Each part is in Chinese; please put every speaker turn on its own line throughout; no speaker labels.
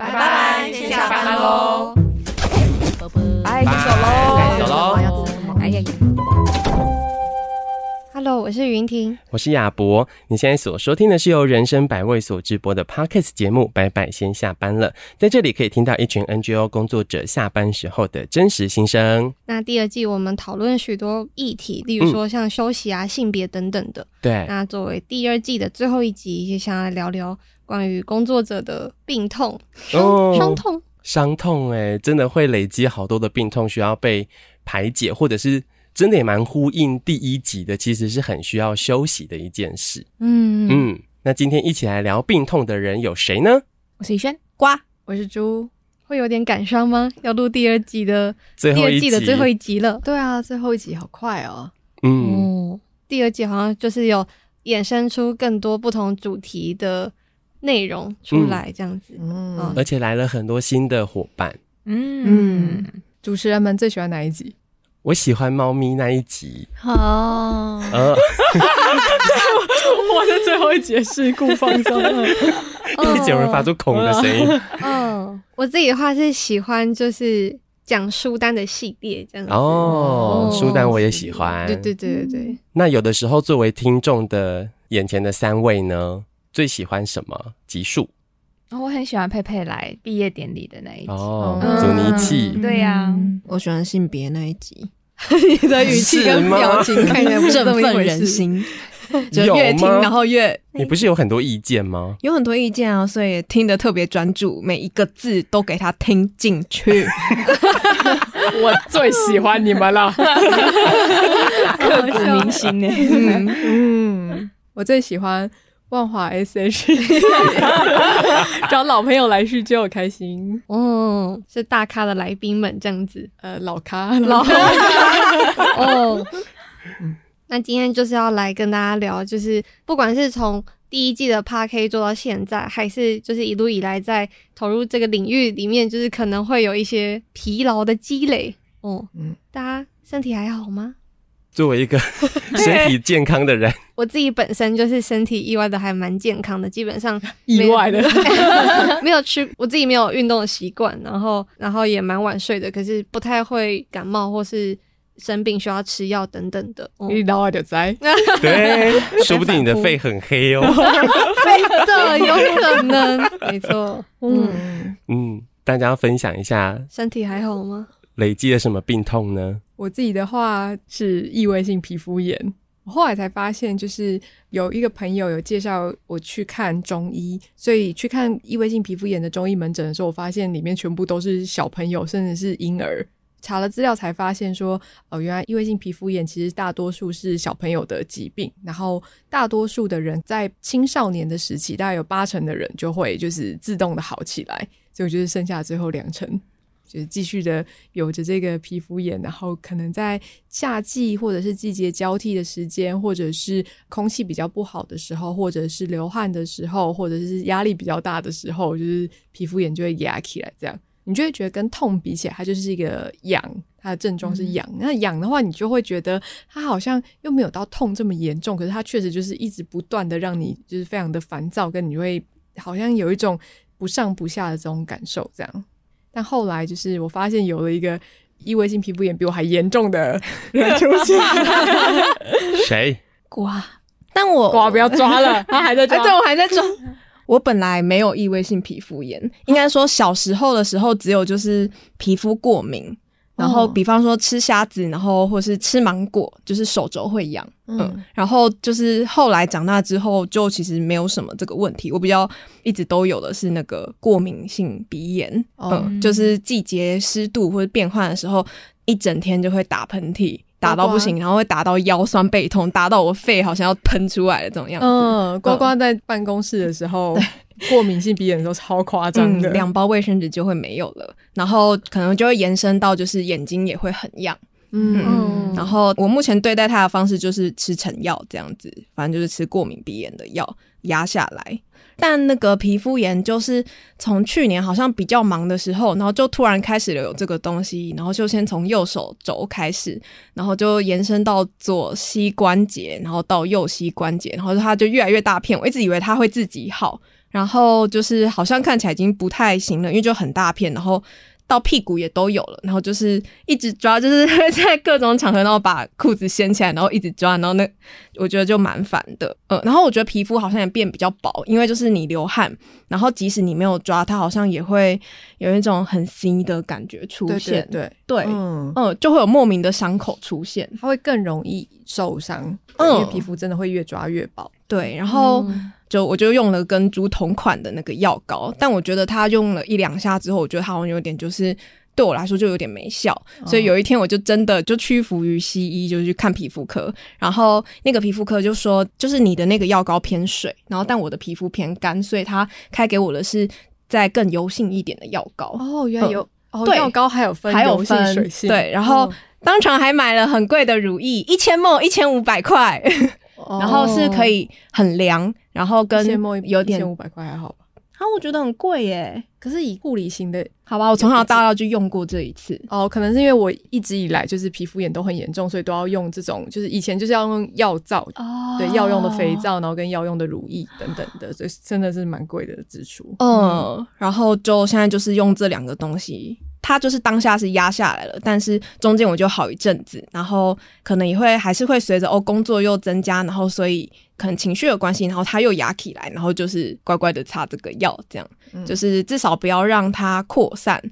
拜拜，先下班喽，
拜，先走喽，
走喽，
哎呀呀。
Hello，我是云婷，
我是亚博。你现在所收听的是由人生百味所直播的 Podcast 节目《拜拜先下班了》。在这里可以听到一群 NGO 工作者下班时候的真实心声。
那第二季我们讨论许多议题，例如说像休息啊、嗯、性别等等的。
对。
那作为第二季的最后一集，也想来聊聊关于工作者的病痛、伤、
哦、
伤痛、
伤痛。哎，真的会累积好多的病痛需要被排解，或者是。真的也蛮呼应第一集的，其实是很需要休息的一件事。
嗯
嗯，那今天一起来聊病痛的人有谁呢？
我是宇轩，
呱，我是猪，
会有点感伤吗？要录第二季的
最后一集，
第二季的最后一集了。
对啊，最后一集好快哦。
嗯，
哦、第二季好像就是有衍生出更多不同主题的内容出来，这样子。
嗯，
嗯
而且来了很多新的伙伴。
嗯嗯，主持人们最喜欢哪一集？
我喜欢猫咪那一集
哦，
呃，
我在最后一集事故放松了，
一直有人发出恐的声音。
嗯，我自己的话是喜欢就是讲书单的系列这样子。
哦，书单我也喜欢。
对对对对对。
那有的时候作为听众的眼前的三位呢，最喜欢什么集数？
我很喜欢佩佩来毕业典礼的那一集。
哦，阻尼器。
对呀，
我喜欢性别那一集，
你的语气跟表情看起来不
振奋人心，
就
越听然后越……
你不是有很多意见吗？
有很多意见啊，所以听得特别专注，每一个字都给他听进去。
我最喜欢你们了，刻骨铭心呢。
嗯。嗯，我最喜欢。万华 S H，找老朋友来叙旧，开心。
哦，是大咖的来宾们这样子。
呃，老咖，
老咖。哦，那今天就是要来跟大家聊，就是不管是从第一季的 Podcast 做到现在，还是就是一路以来在投入这个领域里面，就是可能会有一些疲劳的积累。哦，嗯，大家身体还好吗？
作为一个 身体健康的人，
我自己本身就是身体意外的还蛮健康的，基本上
意外的。
没有吃，我自己没有运动的习惯，然后然后也蛮晚睡的，可是不太会感冒或是生病需要吃药等等的。
你老外就在，
对，说不定你的肺很黑哦，
真的有可能，没错，
嗯。嗯，大家要分享一下，
身体还好吗？
累积了什么病痛呢？
我自己的话是异位性皮肤炎，我后来才发现，就是有一个朋友有介绍我去看中医，所以去看异位性皮肤炎的中医门诊的时候，我发现里面全部都是小朋友，甚至是婴儿。查了资料才发现说，哦，原来异位性皮肤炎其实大多数是小朋友的疾病，然后大多数的人在青少年的时期，大概有八成的人就会就是自动的好起来，所以我觉得剩下最后两成。就是继续的有着这个皮肤炎，然后可能在夏季或者是季节交替的时间，或者是空气比较不好的时候，或者是流汗的时候，或者是压力比较大的时候，就是皮肤炎就会压起来。这样你就会觉得跟痛比起来，它就是一个痒，它的症状是痒。嗯、那痒的话，你就会觉得它好像又没有到痛这么严重，可是它确实就是一直不断的让你就是非常的烦躁，跟你会好像有一种不上不下的这种感受，这样。但后来就是我发现有了一个异位性皮肤炎比我还严重的人出现，
谁？
瓜？但我
瓜不要抓了，他还在抓，
欸、对，我还在抓。我本来没有异位性皮肤炎，应该说小时候的时候只有就是皮肤过敏。然后，比方说吃虾子，然后或是吃芒果，就是手肘会痒。嗯，嗯，然后就是后来长大之后，就其实没有什么这个问题。我比较一直都有的是那个过敏性鼻炎，哦、嗯，就是季节湿度或者变换的时候，一整天就会打喷嚏，打到不行，然后会打到腰酸背痛，打到我肺好像要喷出来的这种样子。嗯，呱呱在办公室的时候。过敏性鼻炎都超夸张的，两、嗯、包卫生纸就会没有了，然后可能就会延伸到就是眼睛也会很痒，嗯，嗯，然后我目前对待它的方式就是吃成药这样子，反正就是吃过敏鼻炎的药压下来。但那个皮肤炎就是从去年好像比较忙的时候，然后就突然开始了有这个东西，然后就先从右手肘开始，然后就延伸到左膝关节，然后到右膝关节，然后它就越来越大片。我一直以为它会自己好。
然后就是好像看起来已经不太行了，因为就很大片，然后。到屁股也都有了，然后就是一直抓，就是在各种场合，然后把裤子掀起来，然后一直抓，然后那我觉得就蛮烦的。呃，然后我觉得皮肤好像也变比较薄，因为就是你流汗，然后即使你没有抓，它好像也会有一种很新的感觉出现。
对对，
对，嗯嗯，就会有莫名的伤口出现，
它会更容易受伤，因为皮肤真的会越抓越薄。
对，然后。嗯。就我就用了跟猪同款的那个药膏，但我觉得它用了一两下之后，我觉得它好像有点就是对我来说就有点没效，哦、所以有一天我就真的就屈服于西医，就去看皮肤科，然后那个皮肤科就说，就是你的那个药膏偏水，然后但我的皮肤偏干，所以他开给我的是再更油性一点的药膏。
哦，原来有、嗯、哦，药膏还有分油性水性，
对，然后当场还买了很贵的乳液，一千 ml 一千五百块，然后是可以很凉。然后跟有
点五百块还好吧？
啊，我觉得很贵耶。
可是以护理型的，
好吧，我从小到大就用过这一次。
哦，可能是因为我一直以来就是皮肤炎都很严重，所以都要用这种，就是以前就是要用药皂，哦、对，药用的肥皂，然后跟药用的乳液等等的，所以真的是蛮贵的支出。
嗯，嗯然后就现在就是用这两个东西。它就是当下是压下来了，但是中间我就好一阵子，然后可能也会还是会随着哦工作又增加，然后所以可能情绪有关系，然后他又压起来，然后就是乖乖的擦这个药，这样、嗯、就是至少不要让它扩散。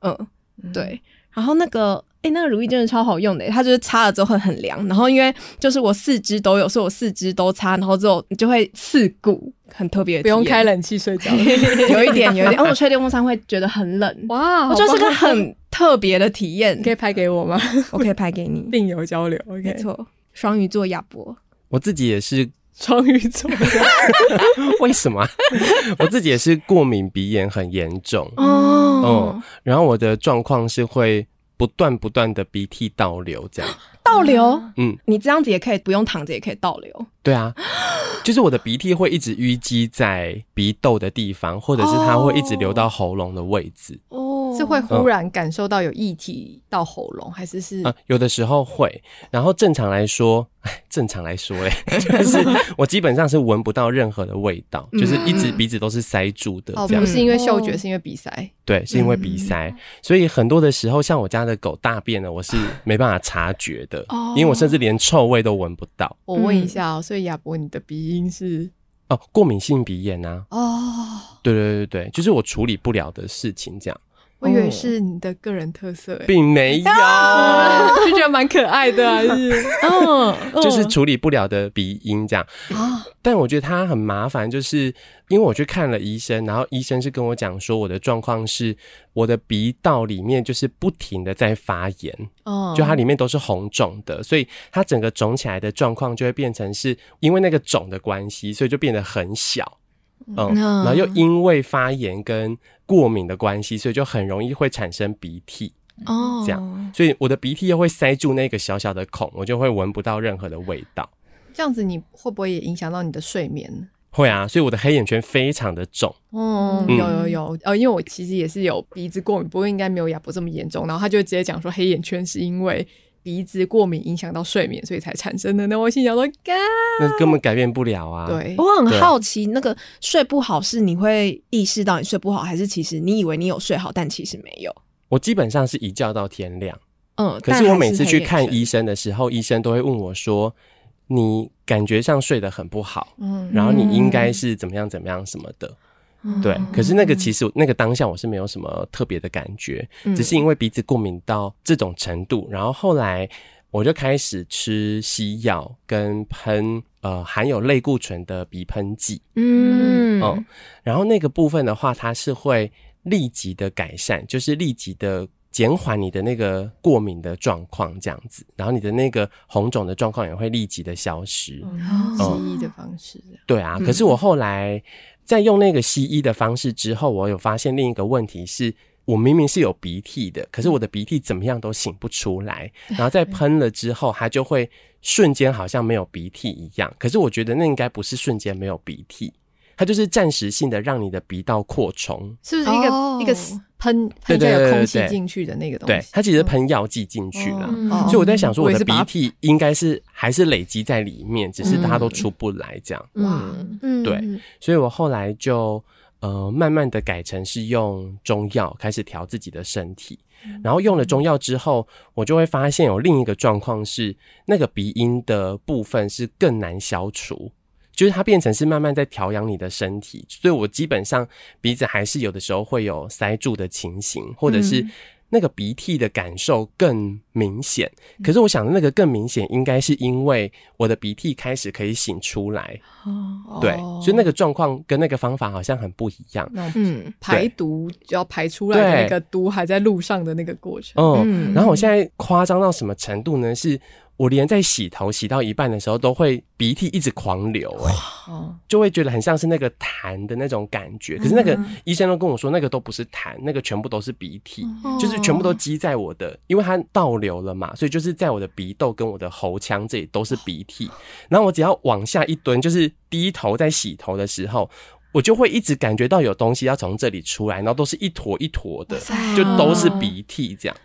嗯，嗯对。然后那个诶，那个乳液真的超好用的，它就是擦了之后会很凉，然后因为就是我四肢都有，所以我四肢都擦，然后之后你就会刺骨。很特别，
不用开冷气睡觉，
有一点，有一点。哦，我吹电风扇会觉得很冷。哇，我就是个很特别的体验。
可以拍给我吗？
我可以拍给你，
病友交流。OK，
没错。双鱼座亚伯，
我自己也是
双鱼座。
为什么？我自己也是过敏鼻炎很严重哦。嗯，然后我的状况是会不断不断的鼻涕倒流，这样
倒流。嗯，你这样子也可以不用躺着，也可以倒流。
对啊。就是我的鼻涕会一直淤积在鼻窦的地方，或者是它会一直流到喉咙的位置。
哦，是会忽然感受到有液体到喉咙，还是是？
啊，有的时候会。然后正常来说，正常来说，哎，就是我基本上是闻不到任何的味道，就是一直鼻子都是塞住的。
哦，不是因为嗅觉，是因为鼻塞。
对，是因为鼻塞。所以很多的时候，像我家的狗大便呢，我是没办法察觉的，因为我甚至连臭味都闻不到。
我问一下哦，所以亚博，你的鼻音是？
哦，过敏性鼻炎啊。哦，对对对对，就是我处理不了的事情，这样。
我以为是你的个人特色，
并没有，
就觉得蛮可爱的，还是
嗯，就是处理不了的鼻音这样啊。但我觉得它很麻烦，就是因为我去看了医生，然后医生是跟我讲说，我的状况是我的鼻道里面就是不停的在发炎，哦，就它里面都是红肿的，所以它整个肿起来的状况就会变成是因为那个肿的关系，所以就变得很小。嗯，然后又因为发炎跟过敏的关系，所以就很容易会产生鼻涕哦，这样，所以我的鼻涕又会塞住那个小小的孔，我就会闻不到任何的味道。
这样子你会不会也影响到你的睡眠？
会啊，所以我的黑眼圈非常的重。
哦，有有有，呃，因为我其实也是有鼻子过敏，不过应该没有亚博这么严重。然后他就直接讲说，黑眼圈是因为。鼻子过敏影响到睡眠，所以才产生的。那我心想说，干，
那根本改变不了啊。
对，
我很好奇，那个睡不好是你会意识到你睡不好，还是其实你以为你有睡好，但其实没有？
我基本上是一觉到天亮。嗯，可是我每次去看医生的时候，医生都会问我说：“你感觉上睡得很不好，嗯，然后你应该是怎么样怎么样什么的。”对，可是那个其实那个当下我是没有什么特别的感觉，只是因为鼻子过敏到这种程度，然后后来我就开始吃西药跟喷呃含有类固醇的鼻喷剂，嗯。嗯，然后那个部分的话，它是会立即的改善，就是立即的减缓你的那个过敏的状况这样子，然后你的那个红肿的状况也会立即的消失，哦
西医的方式，
对啊，可是我后来。在用那个西医的方式之后，我有发现另一个问题是，我明明是有鼻涕的，可是我的鼻涕怎么样都擤不出来。然后在喷了之后，它就会瞬间好像没有鼻涕一样。可是我觉得那应该不是瞬间没有鼻涕，它就是暂时性的让你的鼻道扩充，
是不是一个、哦、一个喷喷这个空气进去的那个东西？
对，它其实喷药剂进去了，哦、所以我在想说，我的鼻涕应该是还是累积在里面，只是它都出不来这样。哇，嗯，对，所以我后来就呃慢慢的改成是用中药开始调自己的身体。然后用了中药之后，我就会发现有另一个状况是，那个鼻音的部分是更难消除，就是它变成是慢慢在调养你的身体，所以我基本上鼻子还是有的时候会有塞住的情形，或者是。那个鼻涕的感受更明显，可是我想那个更明显，应该是因为我的鼻涕开始可以醒出来，哦、对，所以那个状况跟那个方法好像很不一样。
嗯，排毒就要排出来的那个毒还在路上的那个过程。
嗯，然后我现在夸张到什么程度呢？是。我连在洗头洗到一半的时候，都会鼻涕一直狂流，欸，哎，就会觉得很像是那个痰的那种感觉。可是那个医生都跟我说，那个都不是痰，那个全部都是鼻涕，就是全部都积在我的，因为它倒流了嘛，所以就是在我的鼻窦跟我的喉腔这里都是鼻涕。然后我只要往下一蹲，就是低头在洗头的时候，我就会一直感觉到有东西要从这里出来，然后都是一坨一坨的，就都是鼻涕这样，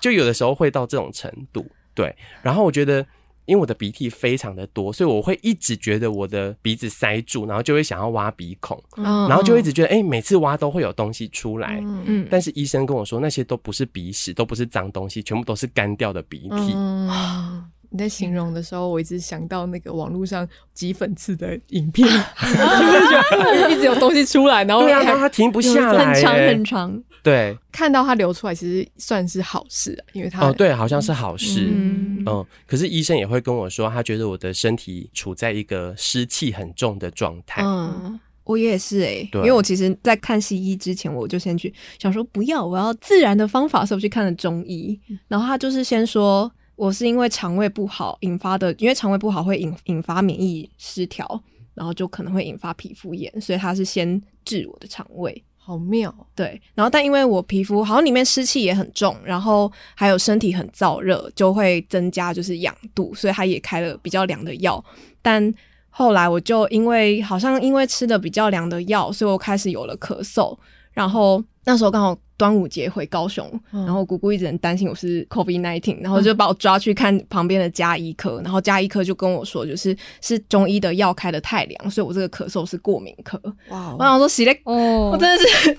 就有的时候会到这种程度。对，然后我觉得，因为我的鼻涕非常的多，所以我会一直觉得我的鼻子塞住，然后就会想要挖鼻孔，嗯、然后就一直觉得，哎，每次挖都会有东西出来。嗯，但是医生跟我说，那些都不是鼻屎，都不是脏东西，全部都是干掉的鼻涕。
嗯 你在形容的时候，我一直想到那个网络上挤粉刺的影片，一直有东西出来，然后
对啊，它停不下来，
很长很长。
对，
看到它流出来，其实算是好事，因为它
哦，对，好像是好事。嗯，嗯，可是医生也会跟我说，他觉得我的身体处在一个湿气很重的状态。
嗯，我也是哎、欸，因为我其实，在看西医之前，我就先去想说不要，我要自然的方法，所以我去看了中医。然后他就是先说。我是因为肠胃不好引发的，因为肠胃不好会引引发免疫失调，然后就可能会引发皮肤炎，所以他是先治我的肠胃，
好妙。
对，然后但因为我皮肤好像里面湿气也很重，然后还有身体很燥热，就会增加就是痒度，所以他也开了比较凉的药。但后来我就因为好像因为吃的比较凉的药，所以我开始有了咳嗽，然后那时候刚好。端午节回高雄，然后姑姑一直很担心我是 COVID nineteen，然后就把我抓去看旁边的家医科，然后家医科就跟我说，就是是中医的药开的太凉，所以我这个咳嗽是过敏咳。哇！我想说，洗嘞，哦，我真的是。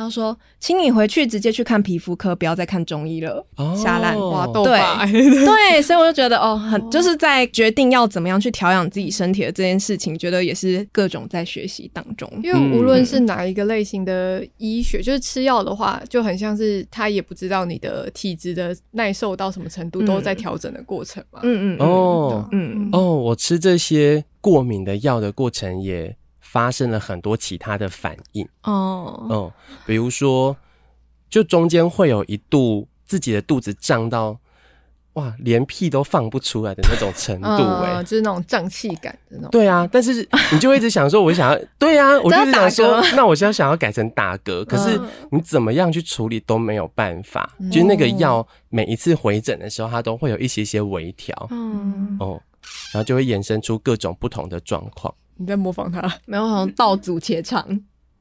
他说：“请你回去直接去看皮肤科，不要再看中医了。哦”瞎烂哇，对 对，所以我就觉得哦，很就是在决定要怎么样去调养自己身体的这件事情，觉得也是各种在学习当中。
因为无论是哪一个类型的医学，就是吃药的话，就很像是他也不知道你的体质的耐受到什么程度，嗯、都在调整的过程嘛。
嗯嗯哦嗯哦，我吃这些过敏的药的过程也。发生了很多其他的反应。哦，嗯，比如说，就中间会有一度自己的肚子胀到哇，连屁都放不出来的那种程度，欸，哎，
就是那种胀气感的那种。
对啊，但是你就会一直想说，我想要，对啊，我就想说，那我现在想要改成打嗝，可是你怎么样去处理都没有办法，就是那个药每一次回诊的时候，它都会有一些些微调，嗯，哦，然后就会衍生出各种不同的状况。
你在模仿他？
没有，好像道阻且长，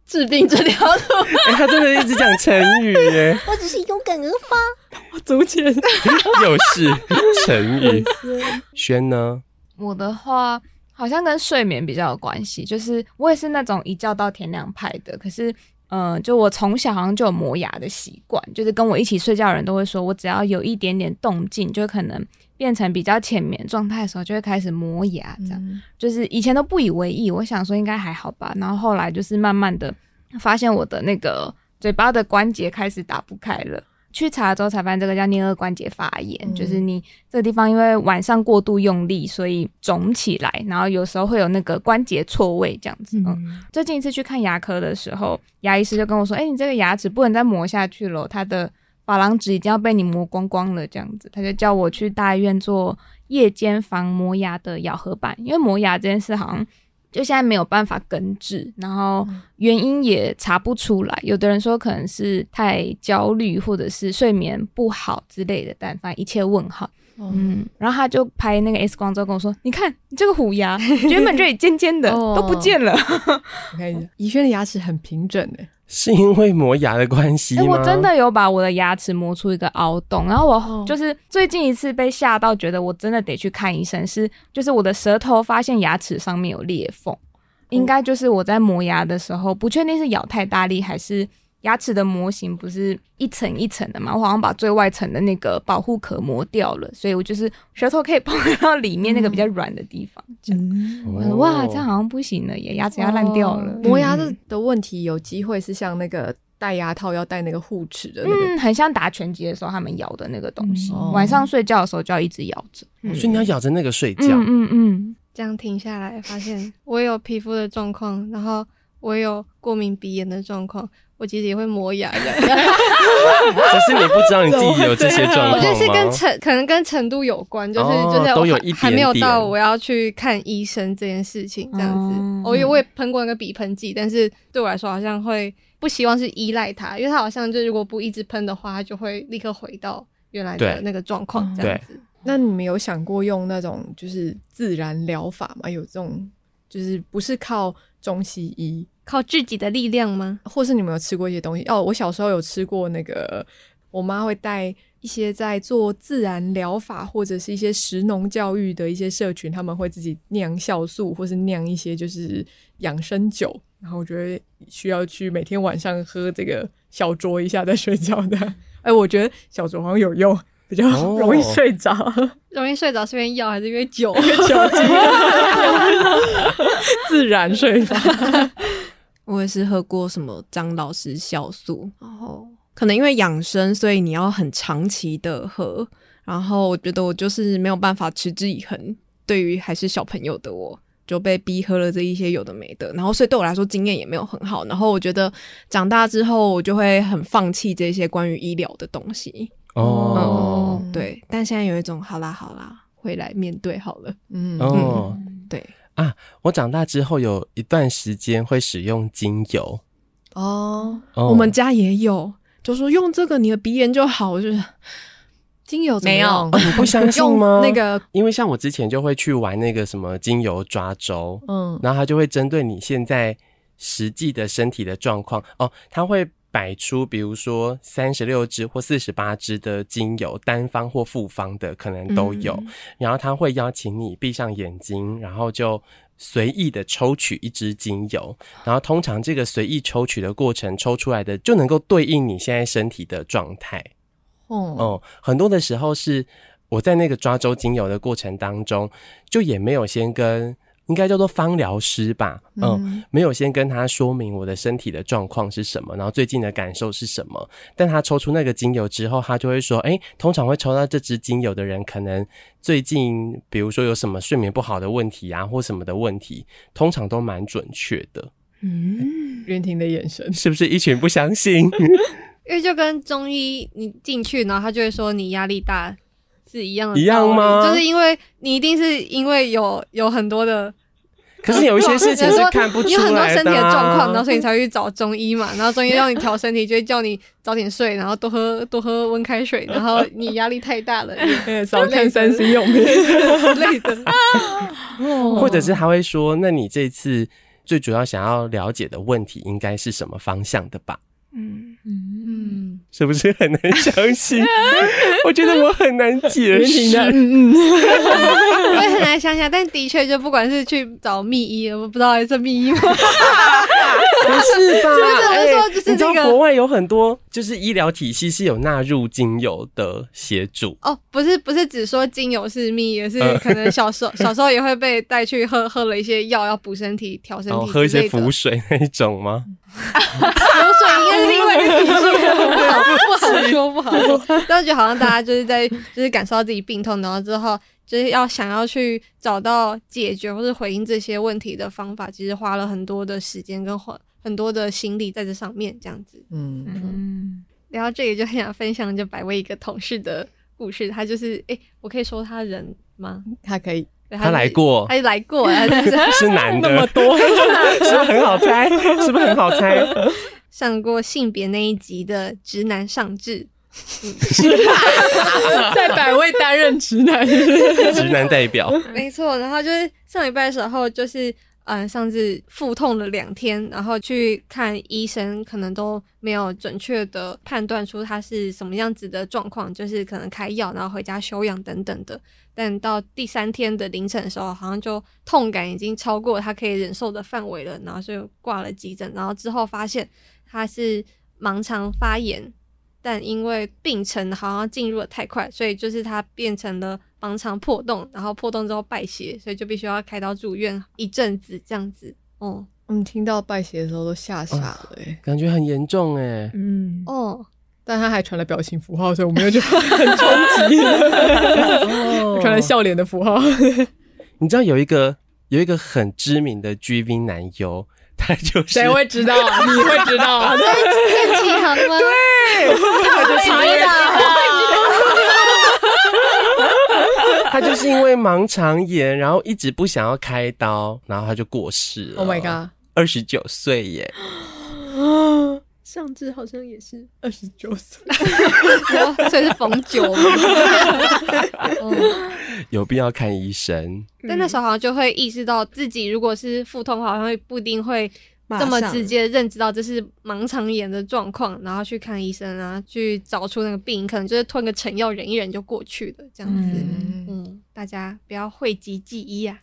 治病这条路。
欸、他真的一直讲成语耶。
我只是有感而发。
道阻且长
又是成语。轩呢？
我的话好像跟睡眠比较有关系，就是我也是那种一觉到天亮派的。可是，嗯、呃，就我从小好像就有磨牙的习惯，就是跟我一起睡觉的人都会说，我只要有一点点动静，就可能。变成比较浅眠状态的时候，就会开始磨牙，这样、嗯、就是以前都不以为意，我想说应该还好吧。然后后来就是慢慢的发现我的那个嘴巴的关节开始打不开了，去查了之后才发现这个叫颞颌关节发炎，嗯、就是你这个地方因为晚上过度用力，所以肿起来，然后有时候会有那个关节错位这样子。嗯，嗯，最近一次去看牙科的时候，牙医师就跟我说：“哎、欸，你这个牙齿不能再磨下去了，它的。”珐琅质已经要被你磨光光了，这样子，他就叫我去大医院做夜间防磨牙的咬合板，因为磨牙这件事好像就现在没有办法根治，然后原因也查不出来。有的人说可能是太焦虑，或者是睡眠不好之类的，但反正一切问号。嗯，然后他就拍那个 X 光之后跟我说：“你看，你这个虎牙 原本这里尖尖的都不见了。”
我看一下，宜轩的牙齿很平整诶，
是因为磨牙的关系吗？
欸，我真的有把我的牙齿磨出一个凹洞，然后我就是最近一次被吓到，觉得我真的得去看医生，是就是我的舌头发现牙齿上面有裂缝，应该就是我在磨牙的时候，不确定是咬太大力还是。牙齿的模型不是一层一层的嘛？我好像把最外层的那个保护壳磨掉了，所以我就是舌头可以碰到里面那个比较软的地方。这样，嗯、我说哇，这样好像不行了耶，牙齿要烂掉了。
磨牙的的问题有机会是像那个戴牙套要戴那个护齿的、那个，
嗯，很像打拳击的时候他们咬的那个东西。嗯、晚上睡觉的时候就要一直咬着，
嗯、所以你要咬着那个睡觉。
嗯嗯，嗯，
这样停下来，发现我有皮肤的状况，然后我有过敏鼻炎的状况。我其实也会磨牙的，只
是你不知道你自己有这些状况吗？
我觉得是跟程，可能跟程度有关，就是、哦、就是我还，还没有到我要去看医生这件事情这样子。嗯、我也我也喷过那个鼻喷剂，但是对我来说好像会不希望是依赖它，因为它好像就如果不一直喷的话，它就会立刻回到原来的那个状况这样子。
那你们有想过用那种就是自然疗法吗？有这种就是不是靠中西医？
靠自己的力量吗？
或是你们有吃过一些东西？哦，我小时候有吃过那个，我妈会带一些在做自然疗法或者是一些食农教育的一些社群，他们会自己酿酵素，或是酿一些就是养生酒，然后我觉得需要去每天晚上喝这个小酌一下再睡觉的。哎、欸，我觉得小酌好像有用，比较容易睡着。哦、
容易睡着是因为药还是因为酒？
酒精，自然睡法。
我也是喝过什么张老师酵素，然后可能因为养生，所以你要很长期的喝。然后我觉得我就是没有办法持之以恒。对于还是小朋友的我，就被逼喝了这一些有的没的。然后所以对我来说经验也没有很好。然后我觉得长大之后，我就会很放弃这些关于医疗的东西。哦、嗯，对。但现在有一种好啦好啦，回来面对好了。嗯
哦，
对。
啊！我长大之后有一段时间会使用精油
哦，哦我们家也有，就说用这个你的鼻炎就好，就是
精油怎么样？
没有、
哦，你不相信吗？
那个，
因为像我之前就会去玩那个什么精油抓周，嗯，然后他就会针对你现在实际的身体的状况哦，他会。摆出比如说三十六支或四十八支的精油，单方或复方的可能都有。嗯、然后他会邀请你闭上眼睛，然后就随意的抽取一支精油。然后通常这个随意抽取的过程，抽出来的就能够对应你现在身体的状态。哦、嗯，很多的时候是我在那个抓周精油的过程当中，就也没有先跟。应该叫做芳疗师吧，嗯，嗯，没有先跟他说明我的身体的状况是什么，然后最近的感受是什么。但他抽出那个精油之后，他就会说：“诶，通常会抽到这支精油的人，可能最近比如说有什么睡眠不好的问题啊，或什么的问题，通常都蛮准确的。”
嗯，袁婷的眼神
是不是一群不相信？
因为就跟中医，你进去，然后他就会说你压力大是一样的，
一样吗？
就是因为你一定是因为有有很多的。
可是有一些事情是 看不出来的，啊，你有很多身体的状况，然后所以你才会去找中医嘛。然后中医让你调身体，就会叫你早点睡，然后多喝多喝温开水。然后你压力太大了，
少看三 C 用品之类的。
或者是他会说，那你这次最主要想要了解的问题应该是什么方向的吧？嗯嗯，是不是很难相信？我觉得我很难解释。嗯嗯，
我也很难想想，但的确，就不管是去找秘医，我不知道是秘医吗？
不是吧？
就是说，就是这个
国外有很多，就是医疗体系是有纳入精油的协助。
哦，不是，不是只说精油是秘也，是可能小时候 小时候也会被带去喝喝了一些药，要补身体、调身体，
喝一些符水那一种吗？
符水应该是另外一个体系，不好说，不好说。但是觉得好像大家就是在就是感受到自己病痛，然后之后就是要想要去找到解决或是回应这些问题的方法，其实花了很多的时间跟花很多的心力在这上面，这样子。嗯嗯。然后这里就很想分享，就百威一个同事的故事。他就是，哎、欸，我可以说他人吗？
他可以。
他，他来过，
他来过，他
是男的，
那么多，是
不是很好猜？是不是很好猜？
上过性别那一集的直男上志，
在百位担任直男，
直男代表，
没错。然后就是上礼拜的时候，就是嗯，上次腹痛了两天，然后去看医生，可能都没有准确的判断出他是什么样子的状况，就是可能开药，然后回家休养等等的。但到第三天的凌晨的时候，好像就痛感已经超过他可以忍受的范围了，然后就挂了急诊，然后之后发现他是盲肠发炎。但因为病程好像进入的太快，所以就是他变成了盲肠破洞，然后破洞之后败血，所以就必须要开刀住院一阵子这样子。哦，
我们听到败血的时候都吓傻了，哎，
感觉很严重哎。
嗯，哦，但他还传了表情符号，所以我们又觉得 很冲击，传了笑脸的符号。
你知道有一个有一个很知名的 GV 男优。他就是谁
会知道？你会知道？
在在启航吗？
对，他就是因为 他就是因为盲肠炎，然后一直不想要开刀，然后他就过世了。
Oh my god！
二十九岁耶！
上次好像也是二十九岁，
所以是逢九。
有必要看医生，
但那时候好像就会意识到自己如果是腹痛的话，好像不一定会这么直接认知到这是盲肠炎的状况，然后去看医生啊，去找出那个病，可能就是吞个成药忍一忍就过去了，这样子。嗯，嗯，大家不要讳疾忌医啊，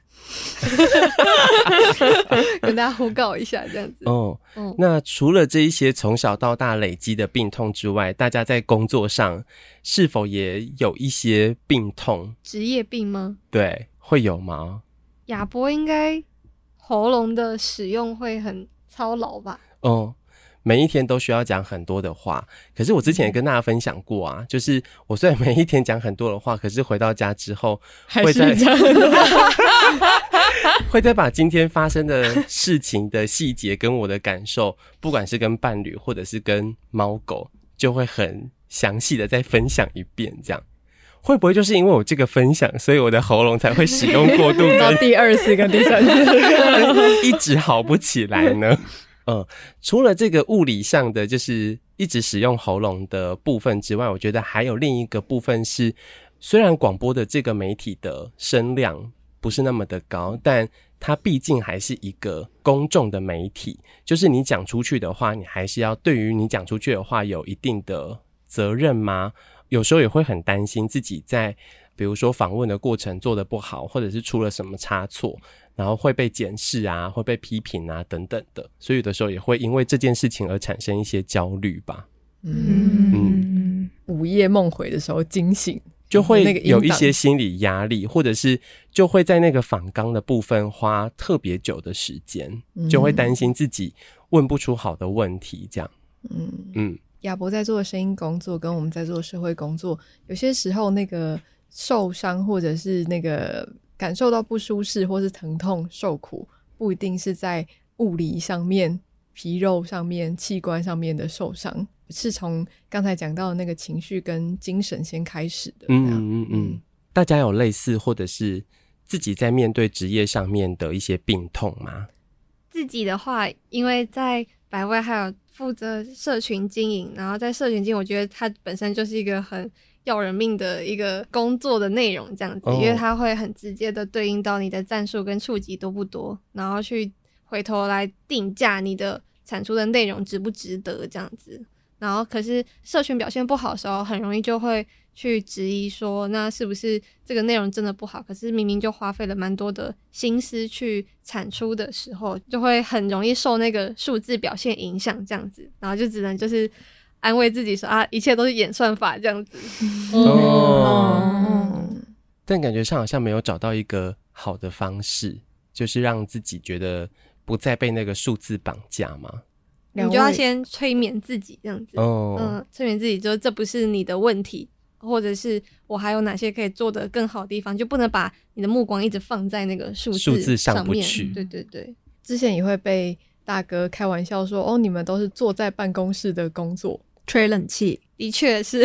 跟大家呼告一下，这样子。
哦，嗯，那除了这一些从小到大累积的病痛之外，大家在工作上是否也有一些病痛？
职业病吗？
对，会有吗？
亚博应该喉咙的使用会很。操劳吧，
哦，每一天都需要讲很多的话。可是我之前也跟大家分享过啊，就是我虽然每一天讲很多的话，可是回到家之后，会再 会再把今天发生的事情的细节跟我的感受，不管是跟伴侣或者是跟猫狗，就会很详细的再分享一遍。这样会不会就是因为我这个分享，所以我的喉咙才会使用过度
到第二次跟第三次，
一直好不起来呢？嗯，除了这个物理上的，就是一直使用喉咙的部分之外，我觉得还有另一个部分是，虽然广播的这个媒体的声量不是那么的高，但它毕竟还是一个公众的媒体，就是你讲出去的话，你还是要对于你讲出去的话有一定的责任吗？有时候也会很担心自己在，比如说访问的过程做的不好，或者是出了什么差错。然后会被检视啊，会被批评啊，等等的，所以有的时候也会因为这件事情而产生一些焦虑吧。
嗯嗯，午夜梦回的时候惊醒，
就会有一些心理压力，或者是就会在那个访纲的部分花特别久的时间，就会担心自己问不出好的问题，这样。嗯
嗯，亚伯在做声音工作，跟我们在做社会工作，有些时候那个受伤或者是那个。感受到不舒适或是疼痛、受苦，不一定是在物理上面、皮肉上面、器官上面的受伤，是从刚才讲到的那个情绪跟精神先开始的。嗯嗯
嗯，大家有类似或者是自己在面对职业上面的一些病痛吗？
自己的话，因为在百味还有负责社群经营，然后在社群经营，我觉得它本身就是一个很。要人命的一个工作的内容，这样子，因为它会很直接的对应到你的战术跟触及多不多，然后去回头来定价你的产出的内容值不值得这样子。然后，可是社群表现不好的时候，很容易就会去质疑说，那是不是这个内容真的不好？可是明明就花费了蛮多的心思去产出的时候，就会很容易受那个数字表现影响，这样子，然后就只能就是。安慰自己说啊，一切都是演算法这样子。
哦，但感觉上好像没有找到一个好的方式，就是让自己觉得不再被那个数字绑架吗？
你就要先催眠自己这样子。哦，嗯，催眠自己，就这不是你的问题，或者是我还有哪些可以做的更好的地方，就不能把你的目光一直放在那个数字
数字上不去。
对对对，
之前也会被大哥开玩笑说：“哦，你们都是坐在办公室的工作。”
吹冷气，
的确是，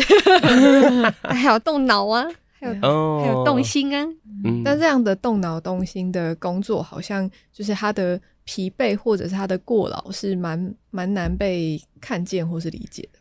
还有动脑啊，还有、哦、还有动心啊。
嗯，但这样的动脑动心的工作，好像就是他的疲惫或者是他的过劳是蛮蛮难被看见或是理解的。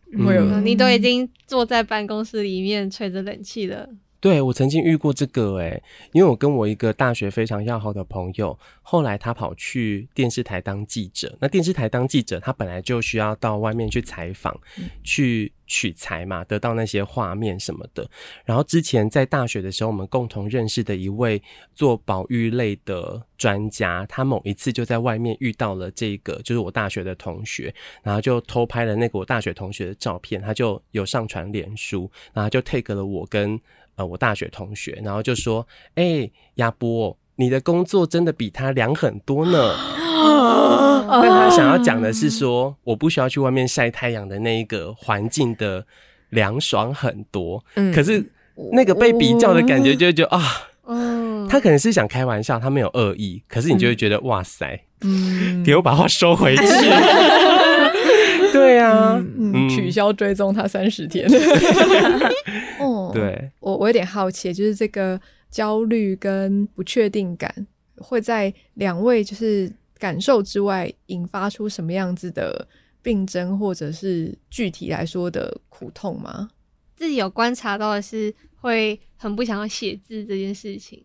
你都已经坐在办公室里面吹着冷气了。
对，我曾经遇过这个诶，因为我跟我一个大学非常要好的朋友，后来他跑去电视台当记者。那电视台当记者，他本来就需要到外面去采访，嗯、去取材嘛，得到那些画面什么的。然后之前在大学的时候，我们共同认识的一位做保育类的专家，他某一次就在外面遇到了这个，就是我大学的同学，然后就偷拍了那个我大学同学的照片，他就有上传脸书，然后就 take 了我跟。我大学同学，然后就说：“哎、欸，亚波，你的工作真的比他凉很多呢。”但他想要讲的是说，我不需要去外面晒太阳的那一个环境的凉爽很多。嗯，可是那个被比较的感觉，就会觉得啊，嗯，他可能是想开玩笑，他没有恶意，可是你就会觉得、嗯、哇塞，嗯，给我把话收回去。对啊，
嗯，取消追踪他三十天。哦，
对，
我我有点好奇，就是这个焦虑跟不确定感会在两位就是感受之外，引发出什么样子的病症，或者是具体来说的苦痛吗？
自己有观察到的是，会很不想要写字这件事情，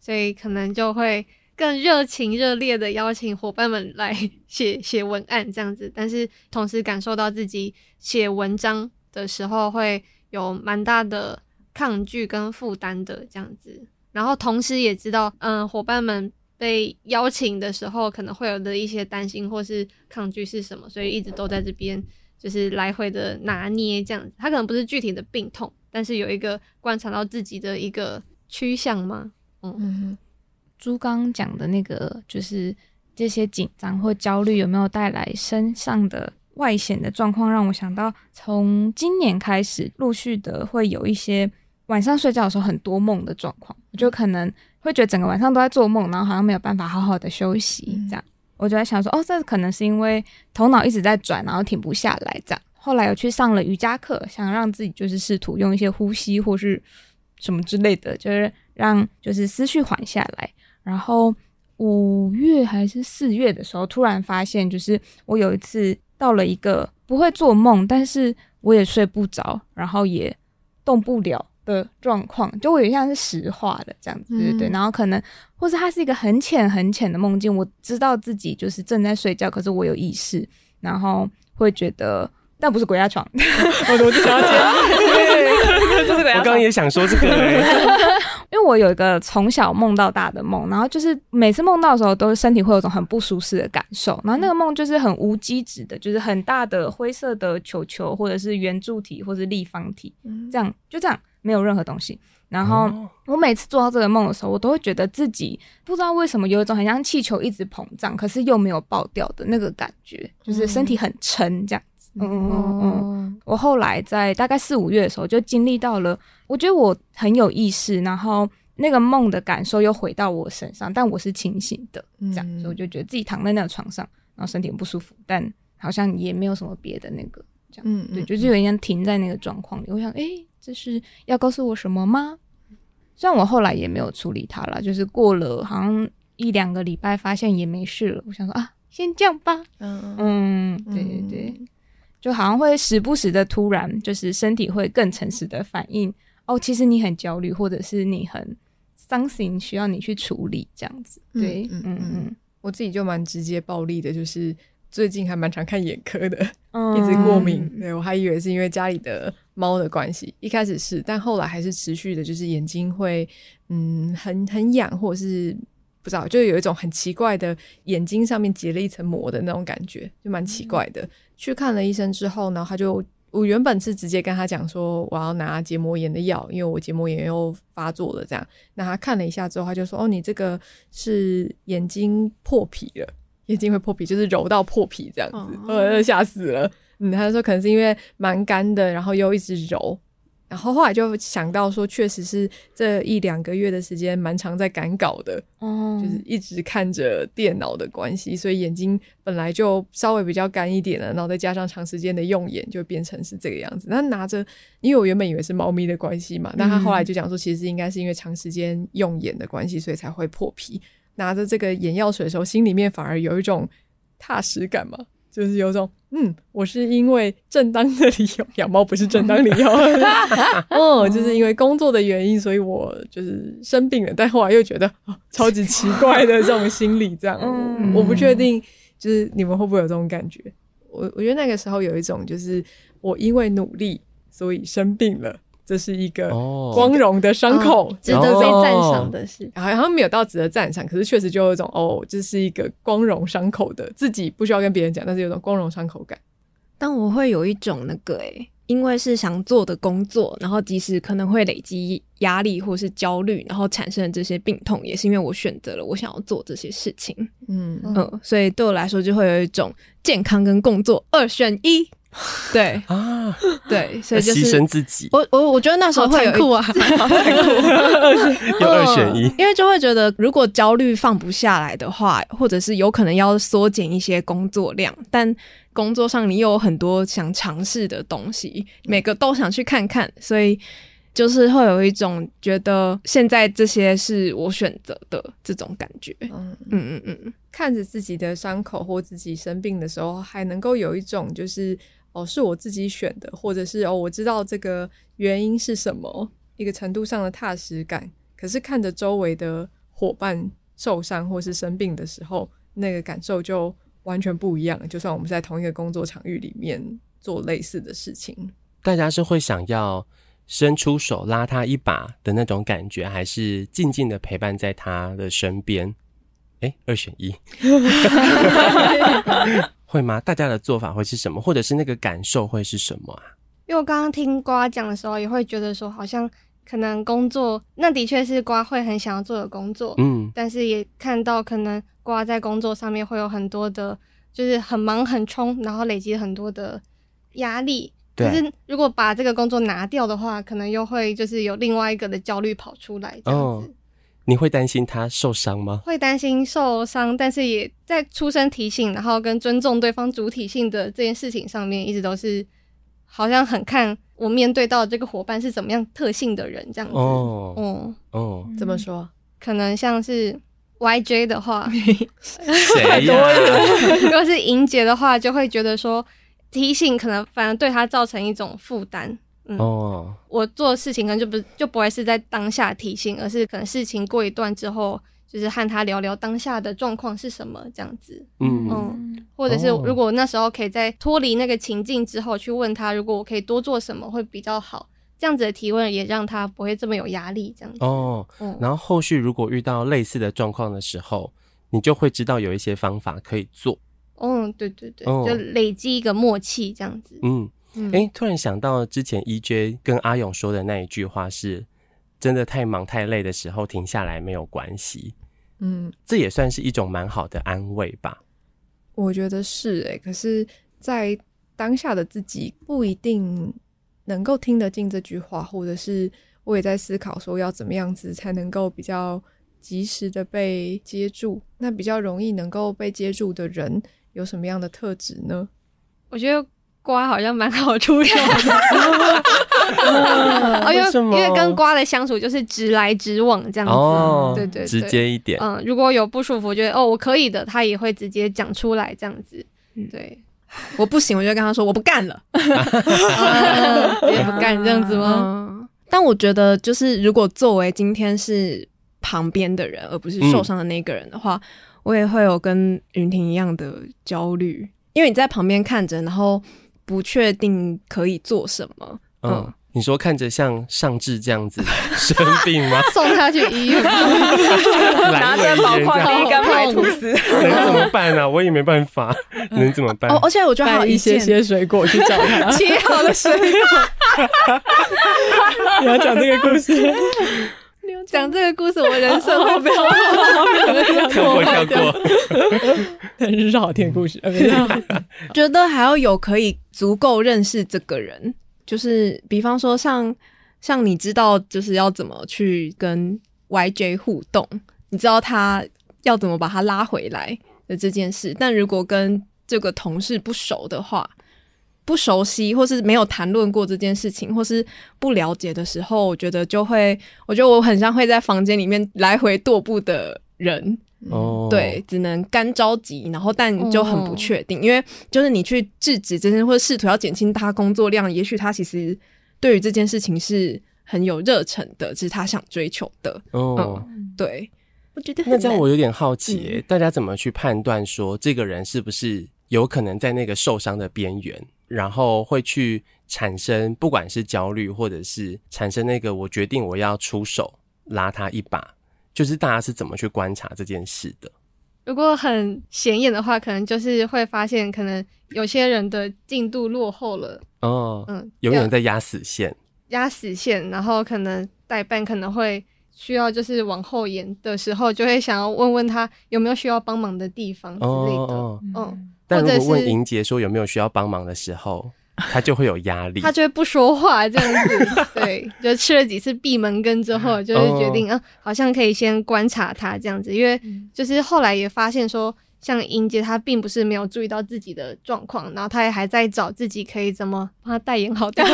所以可能就会。更热情热烈的邀请伙伴们来写写文案这样子，但是同时感受到自己写文章的时候会有蛮大的抗拒跟负担的这样子，然后同时也知道，嗯，伙伴们被邀请的时候可能会有的一些担心或是抗拒是什么，所以一直都在这边就是来回的拿捏这样子。他可能不是具体的病痛，但是有一个观察到自己的一个趋向吗？嗯嗯嗯。
朱刚讲的那个，就是这些紧张或焦虑有没有带来身上的外显的状况，让我想到从今年开始，陆续的会有一些晚上睡觉的时候很多梦的状况，我就可能会觉得整个晚上都在做梦，然后好像没有办法好好的休息，这样，我就在想说，哦，这可能是因为头脑一直在转，然后停不下来，这样。后来有去上了瑜伽课，想让自己就是试图用一些呼吸或是什么之类的，就是让就是思绪缓下来。然后五月还是四月的时候，突然发现，就是我有一次到了一个不会做梦，但是我也睡不着，然后也动不了的状况，就我有点像是实话的这样子，对对对。嗯、然后可能，或是它是一个很浅很浅的梦境，我知道自己就是正在睡觉，可是我有意识，然后会觉得。但不是鬼压床，我我就想要讲，就是鬼压床。
我刚刚也想说这个，
因为我有一个从小梦到大的梦，然后就是每次梦到的时候，都是身体会有种很不舒适的感受。然后那个梦就是很无机质的，就是很大的灰色的球球，或者是圆柱体，或者是立方体，这样就这样，没有任何东西。然后我每次做到这个梦的时候，我都会觉得自己不知道为什么有一种很像气球一直膨胀，可是又没有爆掉的那个感觉，就是身体很沉这样。嗯嗯嗯嗯，我后来在大概四五月的时候就经历到了，我觉得我很有意识，然后那个梦的感受又回到我身上，但我是清醒的，这样，嗯、所以我就觉得自己躺在那个床上，然后身体很不舒服，但好像也没有什么别的那个，这样，嗯，对，就是有点像停在那个状况里。我想，诶、欸，这是要告诉我什么吗？虽然我后来也没有处理它了，就是过了好像一两个礼拜，发现也没事了。我想说啊，先这样吧。嗯嗯，对对对。就好像会时不时的突然，就是身体会更诚实的反应哦，其实你很焦虑，或者是你很 something 需要你去处理这样子。对，嗯嗯嗯，
我自己就蛮直接暴力的，就是最近还蛮常看眼科的，嗯、一直过敏。对，我还以为是因为家里的猫的关系，一开始是，但后来还是持续的，就是眼睛会嗯很很痒，或者是。不知道，就有一种很奇怪的眼睛上面结了一层膜的那种感觉，就蛮奇怪的。嗯、去看了医生之后呢，他就我原本是直接跟他讲说我要拿结膜炎的药，因为我结膜炎又发作了。这样，那他看了一下之后，他就说：“哦，你这个是眼睛破皮了，眼睛会破皮，就是揉到破皮这样子。”呃、哦，吓死了。嗯，他就说可能是因为蛮干的，然后又一直揉。然后后来就想到说，确实是这一两个月的时间蛮常在赶稿的，哦，就是一直看着电脑的关系，所以眼睛本来就稍微比较干一点了，然后再加上长时间的用眼，就变成是这个样子。那拿着，因为我原本以为是猫咪的关系嘛，但他后来就讲说，其实应该是因为长时间用眼的关系，所以才会破皮。拿着这个眼药水的时候，心里面反而有一种踏实感嘛，就是有种嗯，我是因为正当的理由，养猫不是正当理由，哦，就是因为工作的原因，所以我就是生病了，但后来又觉得、哦、超级奇怪的这种心理，这样，嗯、我不确定，就是你们会不会有这种感觉？我我觉得那个时候有一种，就是我因为努力，所以生病了。这是一个光荣的伤口，
值得被赞赏的事。
好像没有到值得赞赏，可是确实就有一种哦，这是一个光荣伤口的，自己不需要跟别人讲，但是有种光荣伤口感。
但我会有一种那个诶、欸，因为是想做的工作，然后即使可能会累积压力或是焦虑，然后产生的这些病痛，也是因为我选择了我想要做这些事情。嗯嗯，所以对我来说就会有一种健康跟工作二选一。对啊，对，所以就是
牺牲自己。
我我我觉得那时候会有
残酷啊，好残
酷，有二选一。
因为就会觉得，如果焦虑放不下来的话，或者是有可能要缩减一些工作量，但工作上你又有很多想尝试的东西，每个都想去看看，所以就是会有一种觉得现在这些是我选择的这种感觉。嗯嗯嗯嗯，
看着自己的伤口或自己生病的时候，还能够有一种就是。哦，是我自己选的，或者是哦，我知道这个原因是什么，一个程度上的踏实感。可是看着周围的伙伴受伤或是生病的时候，那个感受就完全不一样。就算我们在同一个工作场域里面做类似的事情，
大家是会想要伸出手拉他一把的那种感觉，还是静静的陪伴在他的身边？哎，二选一。会吗？大家的做法会是什么，或者是那个感受会是什么啊？
因为我刚刚听瓜讲的时候，也会觉得说，好像可能工作，那的确是瓜会很想要做的工作，嗯，但是也看到可能呱在工作上面会有很多的，就是很忙很冲，然后累积很多的压力。可是如果把这个工作拿掉的话，可能又会就是有另外一个的焦虑跑出来，这样子。哦
你会担心他受伤吗？
会担心受伤，但是也在出声提醒，然后跟尊重对方主体性的这件事情上面，一直都是好像很看我面对到这个伙伴是怎么样特性的人这样子。哦，哦，
哦，怎么说？
可能像是 YJ 的话，
谁呀？
如果是莹姐的话，就会觉得说提醒可能反而对她造成一种负担。嗯、哦，我做事情可能就不就不会是在当下提醒，而是可能事情过一段之后，就是和他聊聊当下的状况是什么这样子。嗯嗯，或者是如果那时候可以在脱离那个情境之后去问他，如果我可以多做什么会比较好，这样子的提问也让他不会这么有压力。这样子哦，
嗯、然后后续如果遇到类似的状况的时候，你就会知道有一些方法可以做。
嗯，对对对，哦、就累积一个默契这样子。嗯。
哎、欸，突然想到之前 EJ 跟阿勇说的那一句话是：真的太忙太累的时候停下来没有关系。嗯，这也算是一种蛮好的安慰吧。
我觉得是哎、欸，可是，在当下的自己不一定能够听得进这句话，或者是我也在思考说要怎么样子才能够比较及时的被接住。那比较容易能够被接住的人有什么样的特质呢？
我觉得。瓜好像蛮好出手的，哦，因为因为跟瓜的相处就是直来直往这样子，哦、对，对对，
直接一点。
嗯，如果有不舒服，觉得哦我可以的，他也会直接讲出来这样子。对，
我不行，我就跟他说我不干了，也、
嗯、不干这样子吗？
嗯、但我觉得，就是如果作为今天是旁边的人，而不是受伤的那个人的话，嗯、我也会有跟云婷一样的焦虑，因为你在旁边看着，然后。不确定可以做什么。嗯，嗯，
你说看着像尚智这样子 生病吗？
送他去医院，
拿着宝矿力跟买吐司，
能怎么办呢、啊？我也没办法，能怎么办？
哦，而且我觉得还有
一些些水果去找他，
切好的水果。
你要讲这个故事？
讲这个故事，我人生目标
跳过跳过。
但是是好听的故事。
觉得还要有可以足够认识这个人，就是比方说像像你知道就是要怎么去跟 YJ 互动，你知道他要怎么把他拉回来的这件事。但如果跟这个同事不熟的话，不熟悉，或是没有谈论过这件事情，或是不了解的时候，我觉得就会，我觉得我很像会在房间里面来回踱步的人，哦，对，只能干着急，然后但就很不确定，哦、因为就是你去制止这件或者试图要减轻他工作量，也许他其实对于这件事情是很有热忱的，这是他想追求的。哦、嗯，对，我觉得
那这样我有点好奇，嗯、大家怎么去判断说这个人是不是有可能在那个受伤的边缘，然后会去产生不管是焦虑，或者是产生那个我决定我要出手拉他一把。就是大家是怎么去观察这件事的？
如果很显眼的话，可能就是会发现，可能有些人的进度落后了。
哦，嗯，有人在压死线，
压死线，然后可能代办可能会需要就是往后延的时候，就会想要问问他有没有需要帮忙的地方之类的。哦，
嗯，但如果问盈洁说有没有需要帮忙的时候。他就会有压力，
他就会不说话这样子，对，就吃了几次闭门羹之后，就是决定啊，好像可以先观察他这样子，因为就是后来也发现说，像盈洁他并不是没有注意到自己的状况，然后他也还在找自己可以怎么帮他代言好的，
我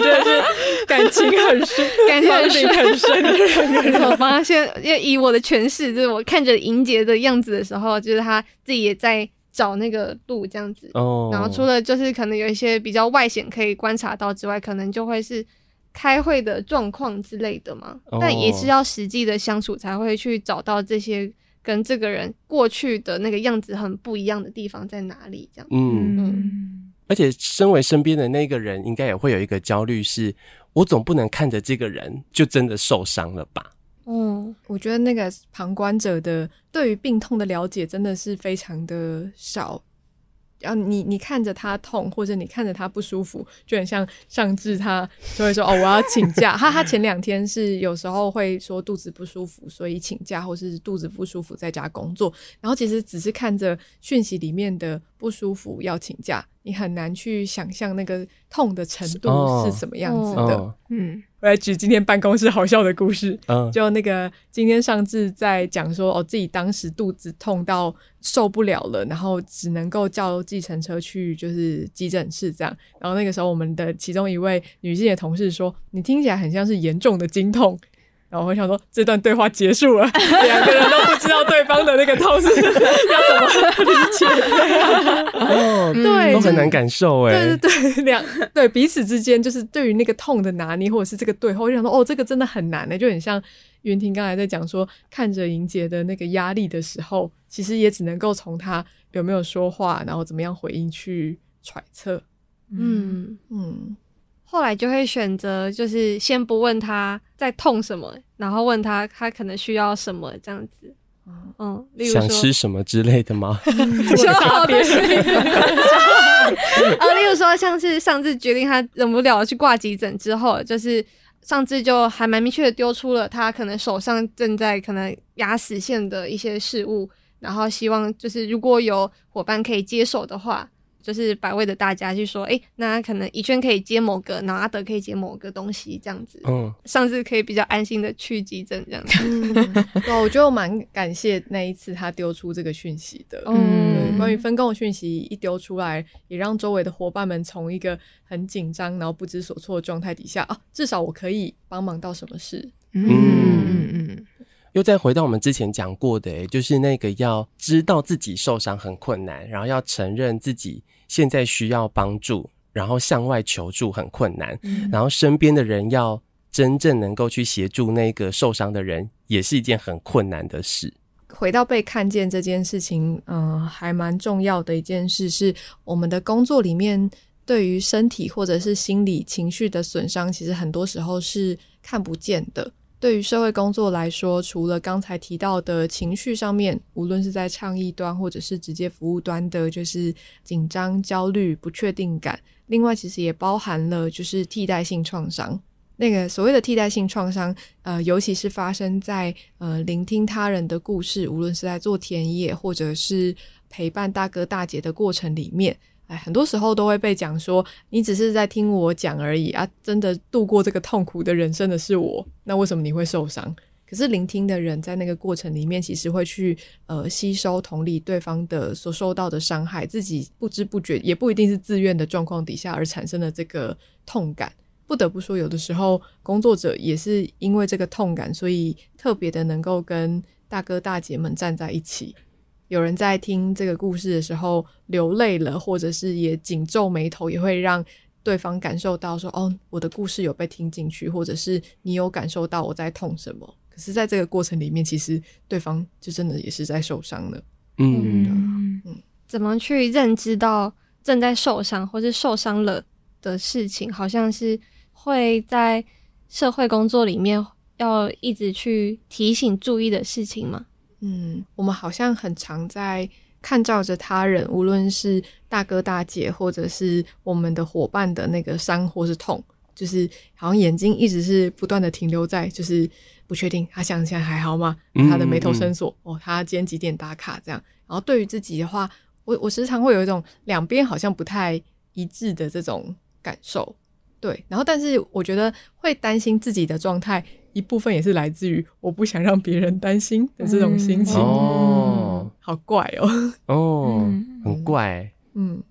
觉得是感情很深，
感情很深
很深。的人，
我帮他先，因为以我的诠释，就是我看着盈洁的样子的时候，就是他自己也在。找那个路这样子，oh. 然后除了就是可能有一些比较外显可以观察到之外，可能就会是开会的状况之类的嘛。Oh. 但也是要实际的相处才会去找到这些跟这个人过去的那个样子很不一样的地方在哪里。这样，嗯
嗯。而且身为身边的那个人，应该也会有一个焦虑，是我总不能看着这个人就真的受伤了吧？
嗯，我觉得那个旁观者的对于病痛的了解真的是非常的少。然后你你看着他痛，或者你看着他不舒服，就很像上智他就会说哦，我要请假。他他前两天是有时候会说肚子不舒服，所以请假，或是肚子不舒服在家工作。然后其实只是看着讯息里面的不舒服要请假，你很难去想象那个痛的程度是什么样子的。嗯。我来举今天办公室好笑的故事。嗯，就那个今天上智在讲说，哦，自己当时肚子痛到受不了了，然后只能够叫计程车去就是急诊室这样。然后那个时候，我们的其中一位女性的同事说：“你听起来很像是严重的经痛。”然后我想说，这段对话结束了，两个人都不知道对方的那个痛是 要怎么理解。
哦，对，都很难感受哎。
对对对，两对彼此之间就是对于那个痛的拿捏，或者是这个对话，我就想说，哦，这个真的很难呢，就很像云婷刚才在讲说，看着莹姐的那个压力的时候，其实也只能够从他有没有说话，然后怎么样回应去揣测。
嗯嗯。后来就会选择，就是先不问他在痛什么，然后问他他可能需要什么这样子。嗯，例如说
想吃什么之类的吗？
说好的是。啊，例如说像是上次决定他忍不了去挂急诊之后，就是上次就还蛮明确的丢出了他可能手上正在可能压死线的一些事物，然后希望就是如果有伙伴可以接手的话。就是百位的大家去说，哎、欸，那可能一圈可以接某个，然后阿德可以接某个东西，这样子，嗯，上次可以比较安心的去急诊这样子。
嗯、对，我觉得我蛮感谢那一次他丢出这个讯息的，嗯，关于分工的讯息一丢出来，也让周围的伙伴们从一个很紧张，然后不知所措的状态底下，啊，至少我可以帮忙到什么事，嗯嗯
嗯。又再回到我们之前讲过的，诶，就是那个要知道自己受伤很困难，然后要承认自己现在需要帮助，然后向外求助很困难，嗯、然后身边的人要真正能够去协助那个受伤的人，也是一件很困难的事。
回到被看见这件事情，嗯、呃，还蛮重要的一件事是，我们的工作里面对于身体或者是心理情绪的损伤，其实很多时候是看不见的。对于社会工作来说，除了刚才提到的情绪上面，无论是在倡议端或者是直接服务端的，就是紧张、焦虑、不确定感。另外，其实也包含了就是替代性创伤。那个所谓的替代性创伤，呃，尤其是发生在呃聆听他人的故事，无论是在做田野或者是陪伴大哥大姐的过程里面。哎，很多时候都会被讲说，你只是在听我讲而已啊！真的度过这个痛苦的人生的是我，那为什么你会受伤？可是聆听的人在那个过程里面，其实会去呃吸收、同理对方的所受到的伤害，自己不知不觉，也不一定是自愿的状况底下而产生的这个痛感。不得不说，有的时候工作者也是因为这个痛感，所以特别的能够跟大哥大姐们站在一起，有人在听这个故事的时候流泪了，或者是也紧皱眉头，也会让对方感受到说：“哦，我的故事有被听进去，或者是你有感受到我在痛什么。”可是，在这个过程里面，其实对方就真的也是在受伤的。
嗯嗯，怎么去认知到正在受伤或是受伤了的事情，好像是会在社会工作里面。要一直去提醒、注意的事情吗？
嗯，我们好像很常在看照着他人，无论是大哥大姐，或者是我们的伙伴的那个伤或是痛，就是好像眼睛一直是不断的停留在，就是不确定他想起来还好吗？他的眉头深锁，嗯嗯嗯哦，他今天几点打卡这样。然后对于自己的话，我我时常会有一种两边好像不太一致的这种感受。对，然后但是我觉得会担心自己的状态。一部分也是来自于我不想让别人担心的这种心情。哦，好怪哦，
哦，嗯、很怪。
嗯，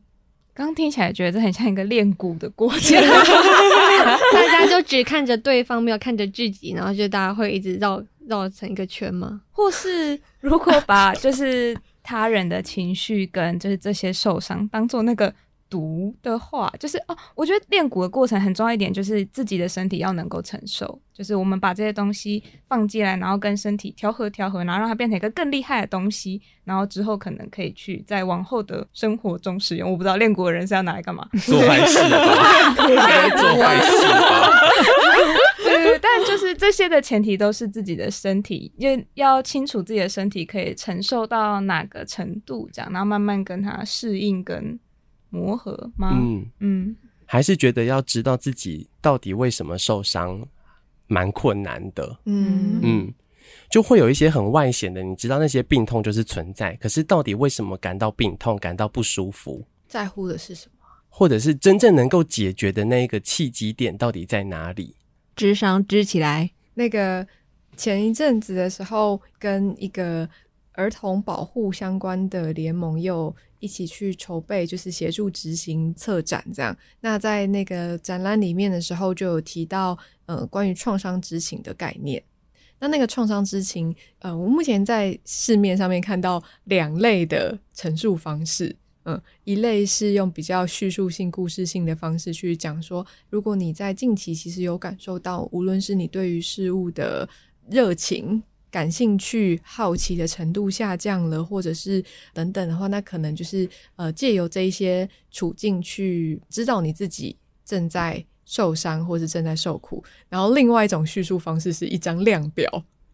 刚听起来觉得这很像一个练鼓的过程，
大家就只看着对方，没有看着自己，然后就大家会一直绕绕成一个圈吗？
或是如果把就是他人的情绪跟就是这些受伤当做那个。毒的话，就是哦，我觉得练鼓的过程很重要一点，就是自己的身体要能够承受。就是我们把这些东西放进来，然后跟身体调和调和，然后让它变成一个更厉害的东西，然后之后可能可以去在往后的生活中使用。我不知道练鼓的人是要拿来干嘛？
做坏事吧？做坏事吧？
对，但就是这些的前提都是自己的身体，要要清楚自己的身体可以承受到哪个程度，这样，然后慢慢跟它适应跟。磨合吗？嗯
嗯，还是觉得要知道自己到底为什么受伤，蛮困难的。嗯嗯，就会有一些很外显的，你知道那些病痛就是存在，可是到底为什么感到病痛，感到不舒服，
在乎的是什么？
或者是真正能够解决的那一个契机点到底在哪里？
智商支起来。
那个前一阵子的时候，跟一个儿童保护相关的联盟又。一起去筹备，就是协助执行策展这样。那在那个展览里面的时候，就有提到呃关于创伤知情的概念。那那个创伤知情，呃，我目前在市面上面看到两类的陈述方式。嗯、一类是用比较叙述性、故事性的方式去讲说，如果你在近期其实有感受到，无论是你对于事物的热情。感兴趣、好奇的程度下降了，或者是等等的话，那可能就是呃，借由这一些处境去知道你自己正在受伤，或是正在受苦。然后，另外一种叙述方式是一张量表，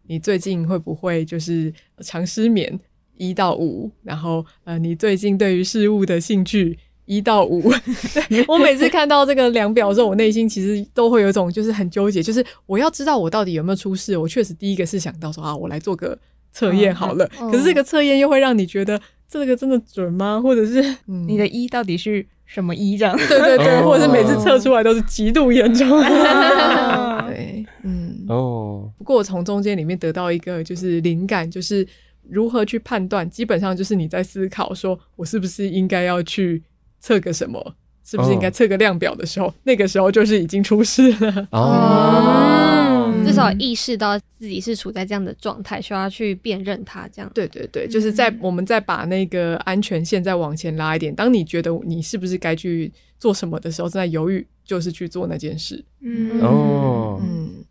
你最近会不会就是常失眠？一到五，然后呃，你最近对于事物的兴趣。一到五，我每次看到这个量表的时候，我内心其实都会有一种就是很纠结，就是我要知道我到底有没有出事。我确实第一个是想到说啊，我来做个测验好了。嗯嗯、可是这个测验又会让你觉得这个真的准吗？或者是、
嗯、你的一到底是什么一这样？
对对对，或者是每次测出来都是极度严重。哦、对，嗯哦。不过我从中间里面得到一个就是灵感，就是如何去判断，基本上就是你在思考说我是不是应该要去。测个什么？是不是应该测个量表的时候？Oh. 那个时候就是已经出事了。
哦，oh. 至少意识到自己是处在这样的状态，需要去辨认它。这样，
对对对，就是在我们再把那个安全线再往前拉一点。当你觉得你是不是该去做什么的时候，正在犹豫，就是去做那件事。嗯
哦，嗯。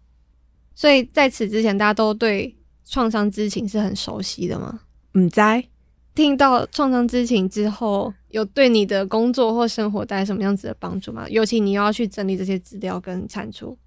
所以在此之前，大家都对创伤知情是很熟悉的吗？
嗯，在。
听到创伤知情之后，有对你的工作或生活带来什么样子的帮助吗？尤其你要去整理这些资料跟产出，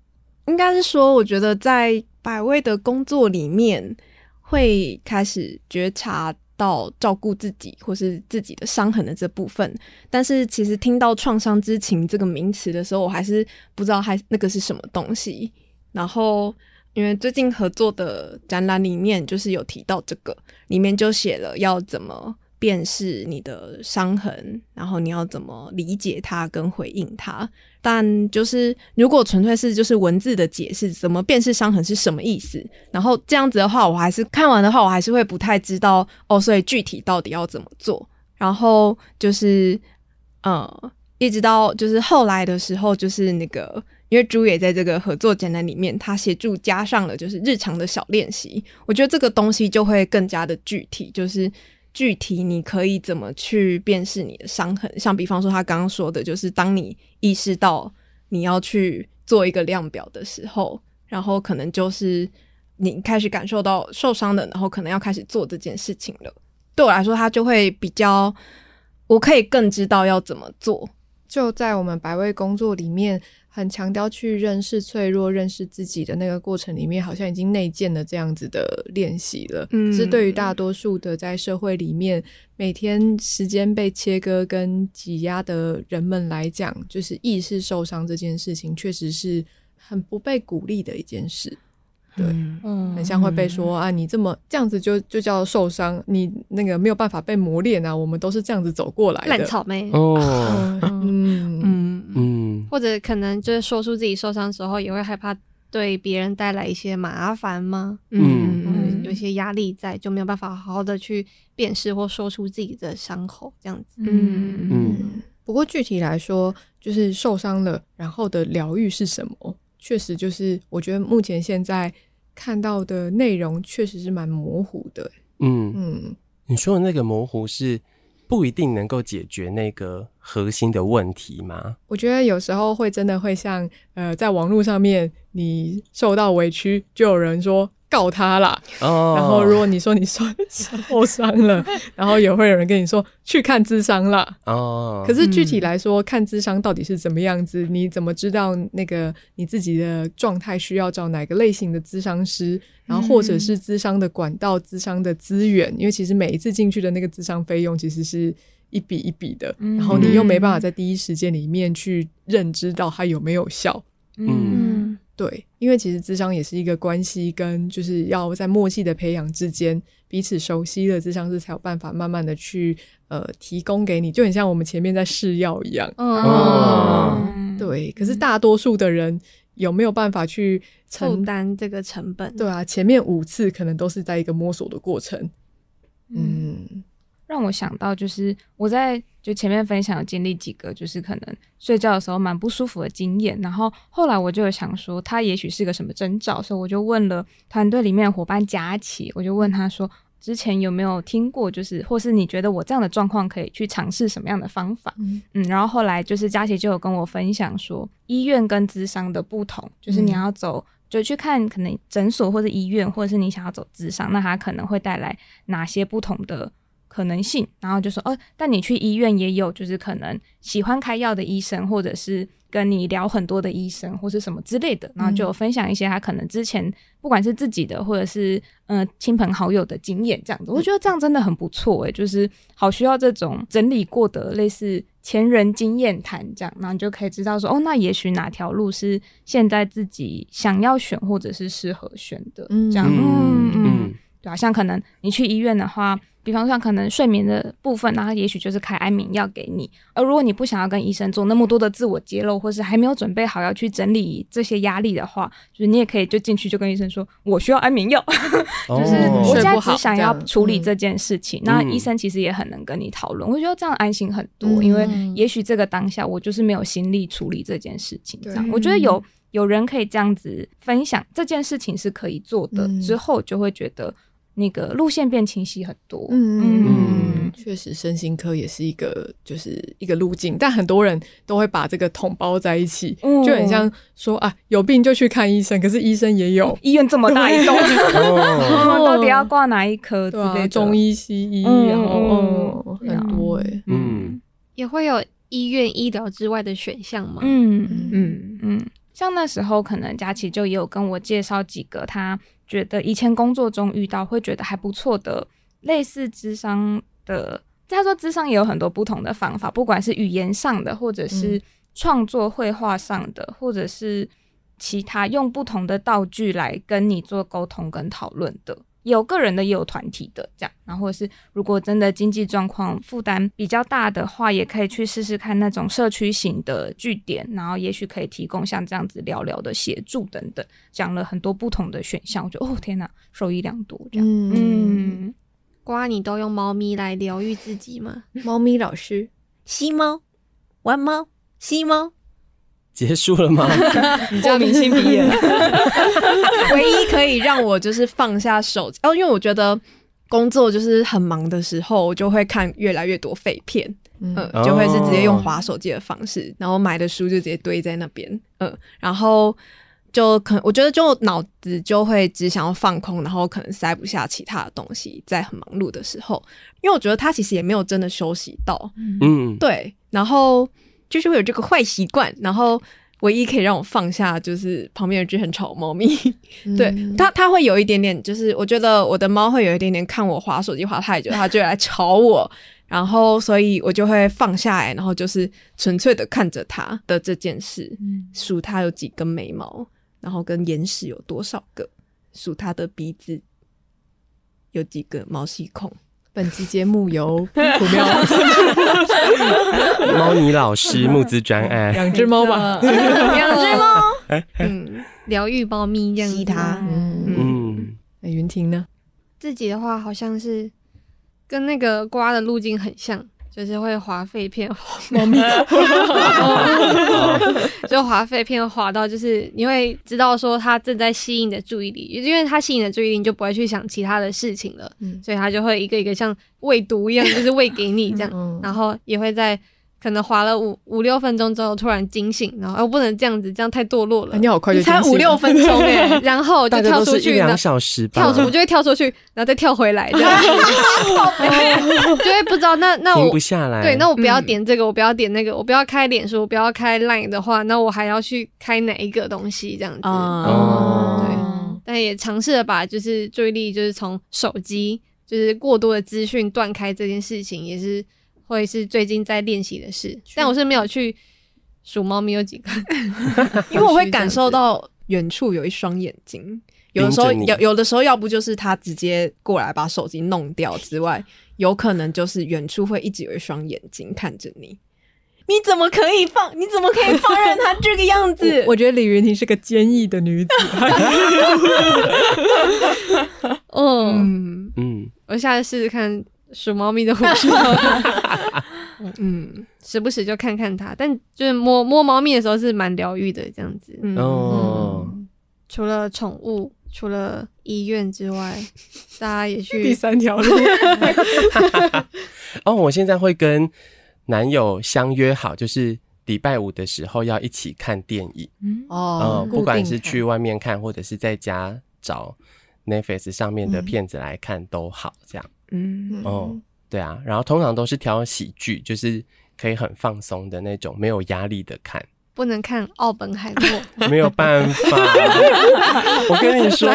应该是说，我觉得在百味的工作里面，会开始觉察到照顾自己或是自己的伤痕的这部分。但是，其实听到创伤知情这个名词的时候，我还是不知道还那个是什么东西。然后。因为最近合作的展览里面就是有提到这个，里面就写了要怎么辨识你的伤痕，然后你要怎么理解它跟回应它。但就是如果纯粹是就是文字的解释，怎么辨识伤痕是什么意思？然后这样子的话，我还是看完的话，我还是会不太知道哦。所以具体到底要怎么做？然后就是呃，一直到就是后来的时候，就是那个。因为朱也在这个合作简单里面，他协助加上了就是日常的小练习，我觉得这个东西就会更加的具体，就是具体你可以怎么去辨识你的伤痕，像比方说他刚刚说的，就是当你意识到你要去做一个量表的时候，然后可能就是你开始感受到受伤的，然后可能要开始做这件事情了。对我来说，他就会比较，我可以更知道要怎么做。
就在我们百位工作里面，很强调去认识脆弱、认识自己的那个过程里面，好像已经内建了这样子的练习了。嗯，是对于大多数的在社会里面每天时间被切割跟挤压的人们来讲，就是意识受伤这件事情，确实是很不被鼓励的一件事。对，嗯，很像会被说、嗯、啊，你这么这样子就就叫受伤，你那个没有办法被磨练啊，我们都是这样子走过来的。
烂草莓
哦，
或者可能就是说出自己受伤的时候，也会害怕对别人带来一些麻烦吗？嗯嗯，有些压力在，就没有办法好好的去辨识或说出自己的伤口，这样子。
嗯嗯。不过具体来说，就是受伤了，然后的疗愈是什么？确实，就是我觉得目前现在看到的内容确实是蛮模糊的。
嗯嗯，你说的那个模糊是不一定能够解决那个核心的问题吗？
我觉得有时候会真的会像呃，在网络上面你受到委屈，就有人说。告他啦，oh. 然后如果你说你受受伤了，然后也会有人跟你说去看智商啦。哦，oh. 可是具体来说，嗯、看智商到底是怎么样子？你怎么知道那个你自己的状态需要找哪个类型的智商师？然后或者是智商的管道、智商的资源？因为其实每一次进去的那个智商费用其实是一笔一笔的，嗯、然后你又没办法在第一时间里面去认知到它有没有效。嗯。嗯对，因为其实智商也是一个关系，跟就是要在默契的培养之间，彼此熟悉了，智商是才有办法慢慢的去呃提供给你，就很像我们前面在试药一样。哦，对。可是大多数的人有没有办法去
承担这个成本？
对啊，前面五次可能都是在一个摸索的过程。嗯。
让我想到，就是我在就前面分享经历几个，就是可能睡觉的时候蛮不舒服的经验，然后后来我就有想说，他也许是个什么征兆，所以我就问了团队里面的伙伴佳琪，我就问他说，之前有没有听过，就是或是你觉得我这样的状况可以去尝试什么样的方法？嗯，嗯，然后后来就是佳琪就有跟我分享说，医院跟咨商的不同，就是你要走就去看可能诊所或者医院，或者是你想要走智商，那它可能会带来哪些不同的可能性，然后就说哦，但你去医院也有，就是可能喜欢开药的医生，或者是跟你聊很多的医生，或是什么之类的，然后就分享一些他可能之前不管是自己的，或者是嗯、呃、亲朋好友的经验，这样子，我觉得这样真的很不错诶，就是好需要这种整理过的类似前人经验谈这样，然后你就可以知道说哦，那也许哪条路是现在自己想要选或者是适合选的，这样，嗯。嗯，嗯，对啊，像可能你去医院的话。比方说，可能睡眠的部分，然后也许就是开安眠药给你。而如果你不想要跟医生做那么多的自我揭露，或是还没有准备好要去整理这些压力的话，就是你也可以就进去就跟医生说，我需要安眠药，就是我现在只想要处理这件事情。那、嗯、医生其实也很能跟你讨论，我觉得这样安心很多，嗯、因为也许这个当下我就是没有心力处理这件事情。这样，对我觉得有有人可以这样子分享这件事情是可以做的，嗯、之后就会觉得。那个路线变清晰很多，嗯嗯。
嗯，确实，身心科也是一个就是一个路径，但很多人都会把这个统包在一起，嗯、就很像说啊，有病就去看医生，可是医生也有。
医院这么大一栋，到底要挂哪一科？
对啊，中医、西医，然后很多哎，
嗯，也会有医院医疗之外的选项吗？
嗯。嗯嗯，像那时候可能佳琪就也有跟我介绍几个他。觉得以前工作中遇到会觉得还不错的类似智商的，他说智商也有很多不同的方法，不管是语言上的，或者是创作绘画上的，嗯、或者是其他用不同的道具来跟你做沟通跟讨论的。有个人的，也有团体的，这样，然后或者是如果真的经济状况负担比较大的话，也可以去试试看那种社区型的据点，然后也许可以提供像这样子聊聊的协助等等，讲了很多不同的选项，我觉得哦天哪，受益良多这样。嗯，
瓜，你都用猫咪来疗愈自己吗？
猫咪老师，
吸猫，玩猫，吸猫。
结束了吗？
你叫明星毕业了。
唯一可以让我就是放下手机哦，因为我觉得工作就是很忙的时候，我就会看越来越多废片，嗯、呃，就会是直接用滑手机的方式，哦、然后买的书就直接堆在那边，嗯、呃，然后就可能我觉得就脑子就会只想要放空，然后可能塞不下其他的东西，在很忙碌的时候，因为我觉得他其实也没有真的休息到，嗯，对，然后。就是会有这个坏习惯，然后唯一可以让我放下就是旁边有只很吵的猫咪，嗯、对它，它会有一点点，就是我觉得我的猫会有一点点看我滑手机滑太久，它就会来吵我，然后所以我就会放下来，然后就是纯粹的看着它的这件事，数它有几根眉毛，然后跟眼屎有多少个，数它的鼻子有几个毛细孔。
本集节目由
猫尼老师募资专案，
两只猫吧，
两只猫，嗯，疗愈猫咪这样它，
嗯。嗯，那云婷呢？
自己的话好像是跟那个瓜的路径很像。就是会划废片，猫咪，就划废片划到，就是你会知道说他正在吸引你的注意力，因为他吸引你的注意力，你就不会去想其他的事情了，嗯、所以他就会一个一个像喂毒一样，就是喂给你这样，嗯、然后也会在。可能滑了五五六分钟之后，突然惊醒，然后我不能这样子，这样太堕落了。
你好快就
才五六分钟哎，然后就跳出去，
两小时
跳出，我就会跳出去，然后再跳回来，这样子，就会不知道那那我
停不下来。
对，那我不要点这个，我不要点那个，我不要开脸书，我不要开 Line 的话，那我还要去开哪一个东西？这样子，哦，对，但也尝试了把就是注意力就是从手机就是过多的资讯断开这件事情，也是。会是最近在练习的事，但我是没有去数猫咪有几个，
因为我会感受到远处有一双眼睛。有的时候有，有的时候要不就是他直接过来把手机弄掉之外，有可能就是远处会一直有一双眼睛看着你。你怎么可以放？你怎么可以放任他这个样子？
我，我觉得李云婷是个坚毅的女子。
嗯嗯，我下次试试看。数猫咪的护士，嗯，时不时就看看它，但就是摸摸猫咪的时候是蛮疗愈的，这样子。哦、嗯，除了宠物，除了医院之外，大家也去
第三条路。
哦，我现在会跟男友相约好，就是礼拜五的时候要一起看电影。嗯哦、嗯，不管是去外面看，或者是在家找 Netflix 上面的片子来看都好，这样。嗯哦，对啊，然后通常都是挑喜剧，就是可以很放松的那种，没有压力的看。
不能看奥本海默，
没有办法。我跟你说，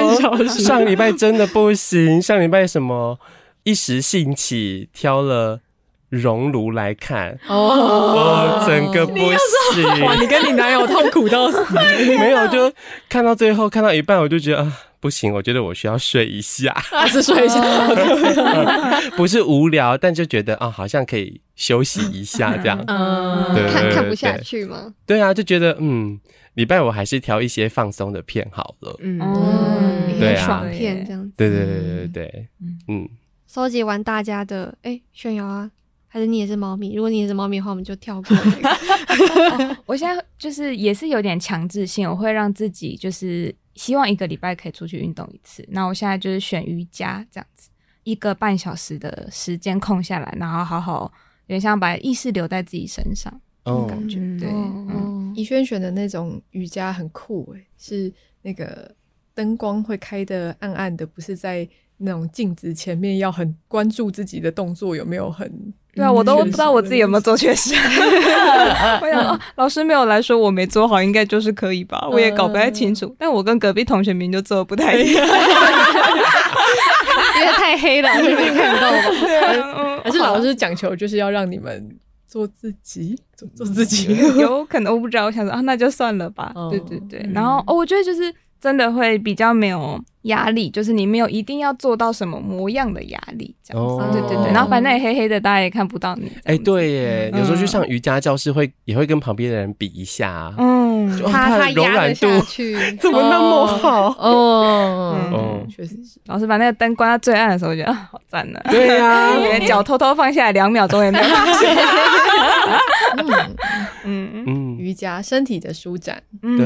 上礼拜真的不行，上礼拜什么一时兴起挑了熔炉来看，哦，哦，整个不行。
你跟你男友痛苦到死，
没有就看到最后，看到一半我就觉得啊。不行，我觉得我需要睡一下，
还是睡一下，
不是无聊，但就觉得啊，好像可以休息一下这样，
嗯，对，看看不下去吗？
对。啊，就觉得嗯，礼拜五还是挑一些放松的片好了，嗯，对啊，
爽片这样子，
对对对对对，嗯，
收集完大家的，哎，炫耀啊，还是你也是猫咪？如果你也是猫咪的话，我们就跳过。那 个。
我现在就是也是有点强制性，我会让自己就是。希望一个礼拜可以出去运动一次。那我现在就是选瑜伽这样子，一个半小时的时间空下来，然后好好有点像把意识留在自己身上，这种感觉。对，
嗯，怡轩选的那种瑜伽很酷诶，是那个灯光会开的暗暗的，不是在那种镜子前面要很关注自己的动作有没有很。
对啊，我都不知道我自己有没有做确实。我想啊，老师没有来说我没做好，应该就是可以吧？我也搞不太清楚。但我跟隔壁同学明明就做的不太一样，
因为太黑了，就没看到吧？
对啊，还是老师讲求就是要让你们做自己，做做自己。
有可能我不知道，我想说啊，那就算了吧。对对对，然后哦，我觉得就是。真的会比较没有压力，就是你没有一定要做到什么模样的压力，这样子。哦、对对对，然后反正也黑黑的，大家也看不到你。
哎，对耶，嗯、有时候去上瑜伽教室会也会跟旁边的人比一下，
嗯，他他柔软度
怎么那么好？
哦，嗯，确实是。
老师把那个灯关到最暗的时候，我觉得啊，好赞呢。
对呀，
你的脚偷偷放下来两秒钟也没有发现。
嗯嗯，瑜瑜伽，身体的舒展。
对，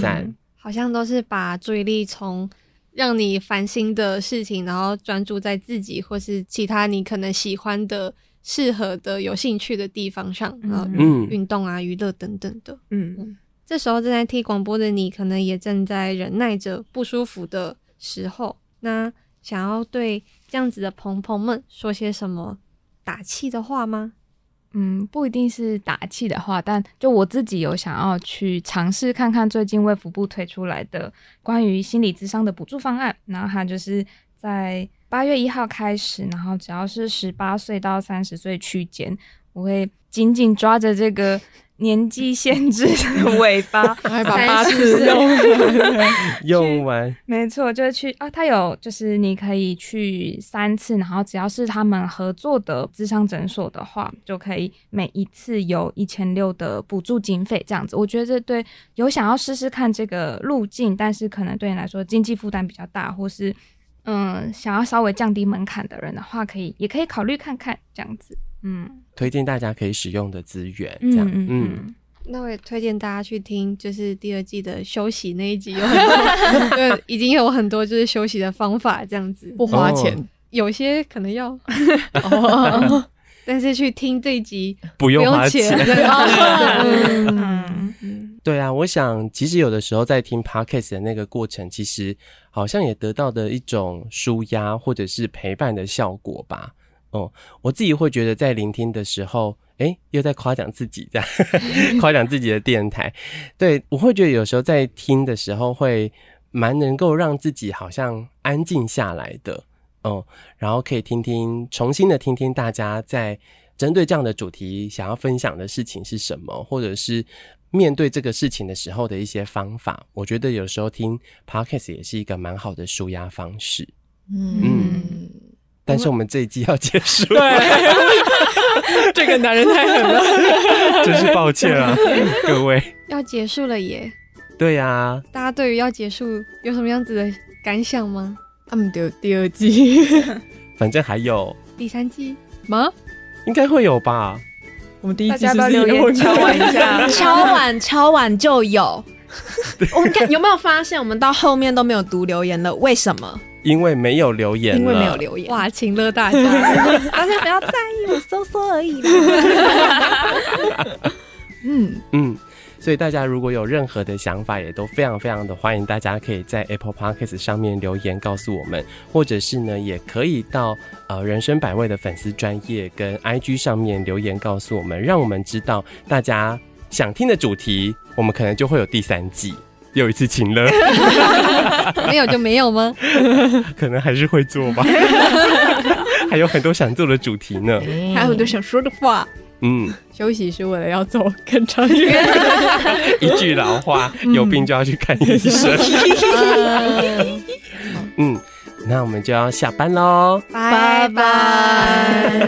赞、嗯。
好像都是把注意力从让你烦心的事情，然后专注在自己或是其他你可能喜欢的、适合的、有兴趣的地方上，然后运动啊、娱乐等等的。嗯，嗯，这时候正在听广播的你，可能也正在忍耐着不舒服的时候，那想要对这样子的朋朋们说些什么打气的话吗？
嗯，不一定是打气的话，但就我自己有想要去尝试看看最近卫福部推出来的关于心理智商的补助方案，然后它就是在八月一号开始，然后只要是十八岁到三十岁区间，我会紧紧抓着这个。年纪限制的尾巴，
还把八次用
用完，
没错，就是去啊，他有就是你可以去三次，然后只要是他们合作的智商诊所的话，就可以每一次有一千六的补助经费这样子。我觉得这对有想要试试看这个路径，但是可能对你来说经济负担比较大，或是嗯想要稍微降低门槛的人的话，可以也可以考虑看看这样子。嗯，
推荐大家可以使用的资源，这样，嗯，嗯，
那我也推荐大家去听，就是第二季的休息那一集，有很多，对，已经有很多就是休息的方法，这样子。
不花钱，
哦、有些可能要，哦、但是去听这一集
不用花钱，
对，
对啊，我想其实有的时候在听 Podcast 的那个过程，其实好像也得到的一种舒压或者是陪伴的效果吧。哦，我自己会觉得在聆听的时候，诶，又在夸奖自己，这样 夸奖自己的电台。对，我会觉得有时候在听的时候，会蛮能够让自己好像安静下来的。哦，然后可以听听，重新的听听大家在针对这样的主题想要分享的事情是什么，或者是面对这个事情的时候的一些方法。我觉得有时候听 Podcast 也是一个蛮好的舒压方式。嗯。嗯但是我们这一季要结束了，
对，这个男人太狠了，
真是抱歉啊，各位。
要结束了耶。
对呀、啊。
大家对于要结束有什么样子的感想吗？
他们的第二季，
反正还有
第三季
吗？
应该会有吧。
我们第一季
是不是留言敲碗一下，
敲碗敲碗就有。我们看有没有发现，我们到后面都没有读留言了？为什么？
因为没有留言，
因为没有留言，
哇，请了大家，
大家不要在意，我说说而已。
嗯。嗯，所以大家如果有任何的想法，也都非常非常的欢迎，大家可以在 Apple Podcast 上面留言告诉我们，或者是呢，也可以到呃人生百味的粉丝专业跟 IG 上面留言告诉我们，让我们知道大家想听的主题，我们可能就会有第三季。又一次请了，
没有就没有吗？
可能还是会做吧，还有很多想做的主题呢，
还有很多想说的话。
嗯，
休息是为了要走更长远。
一句老话，有病就要去看医生。嗯，那我们就要下班喽，
拜拜。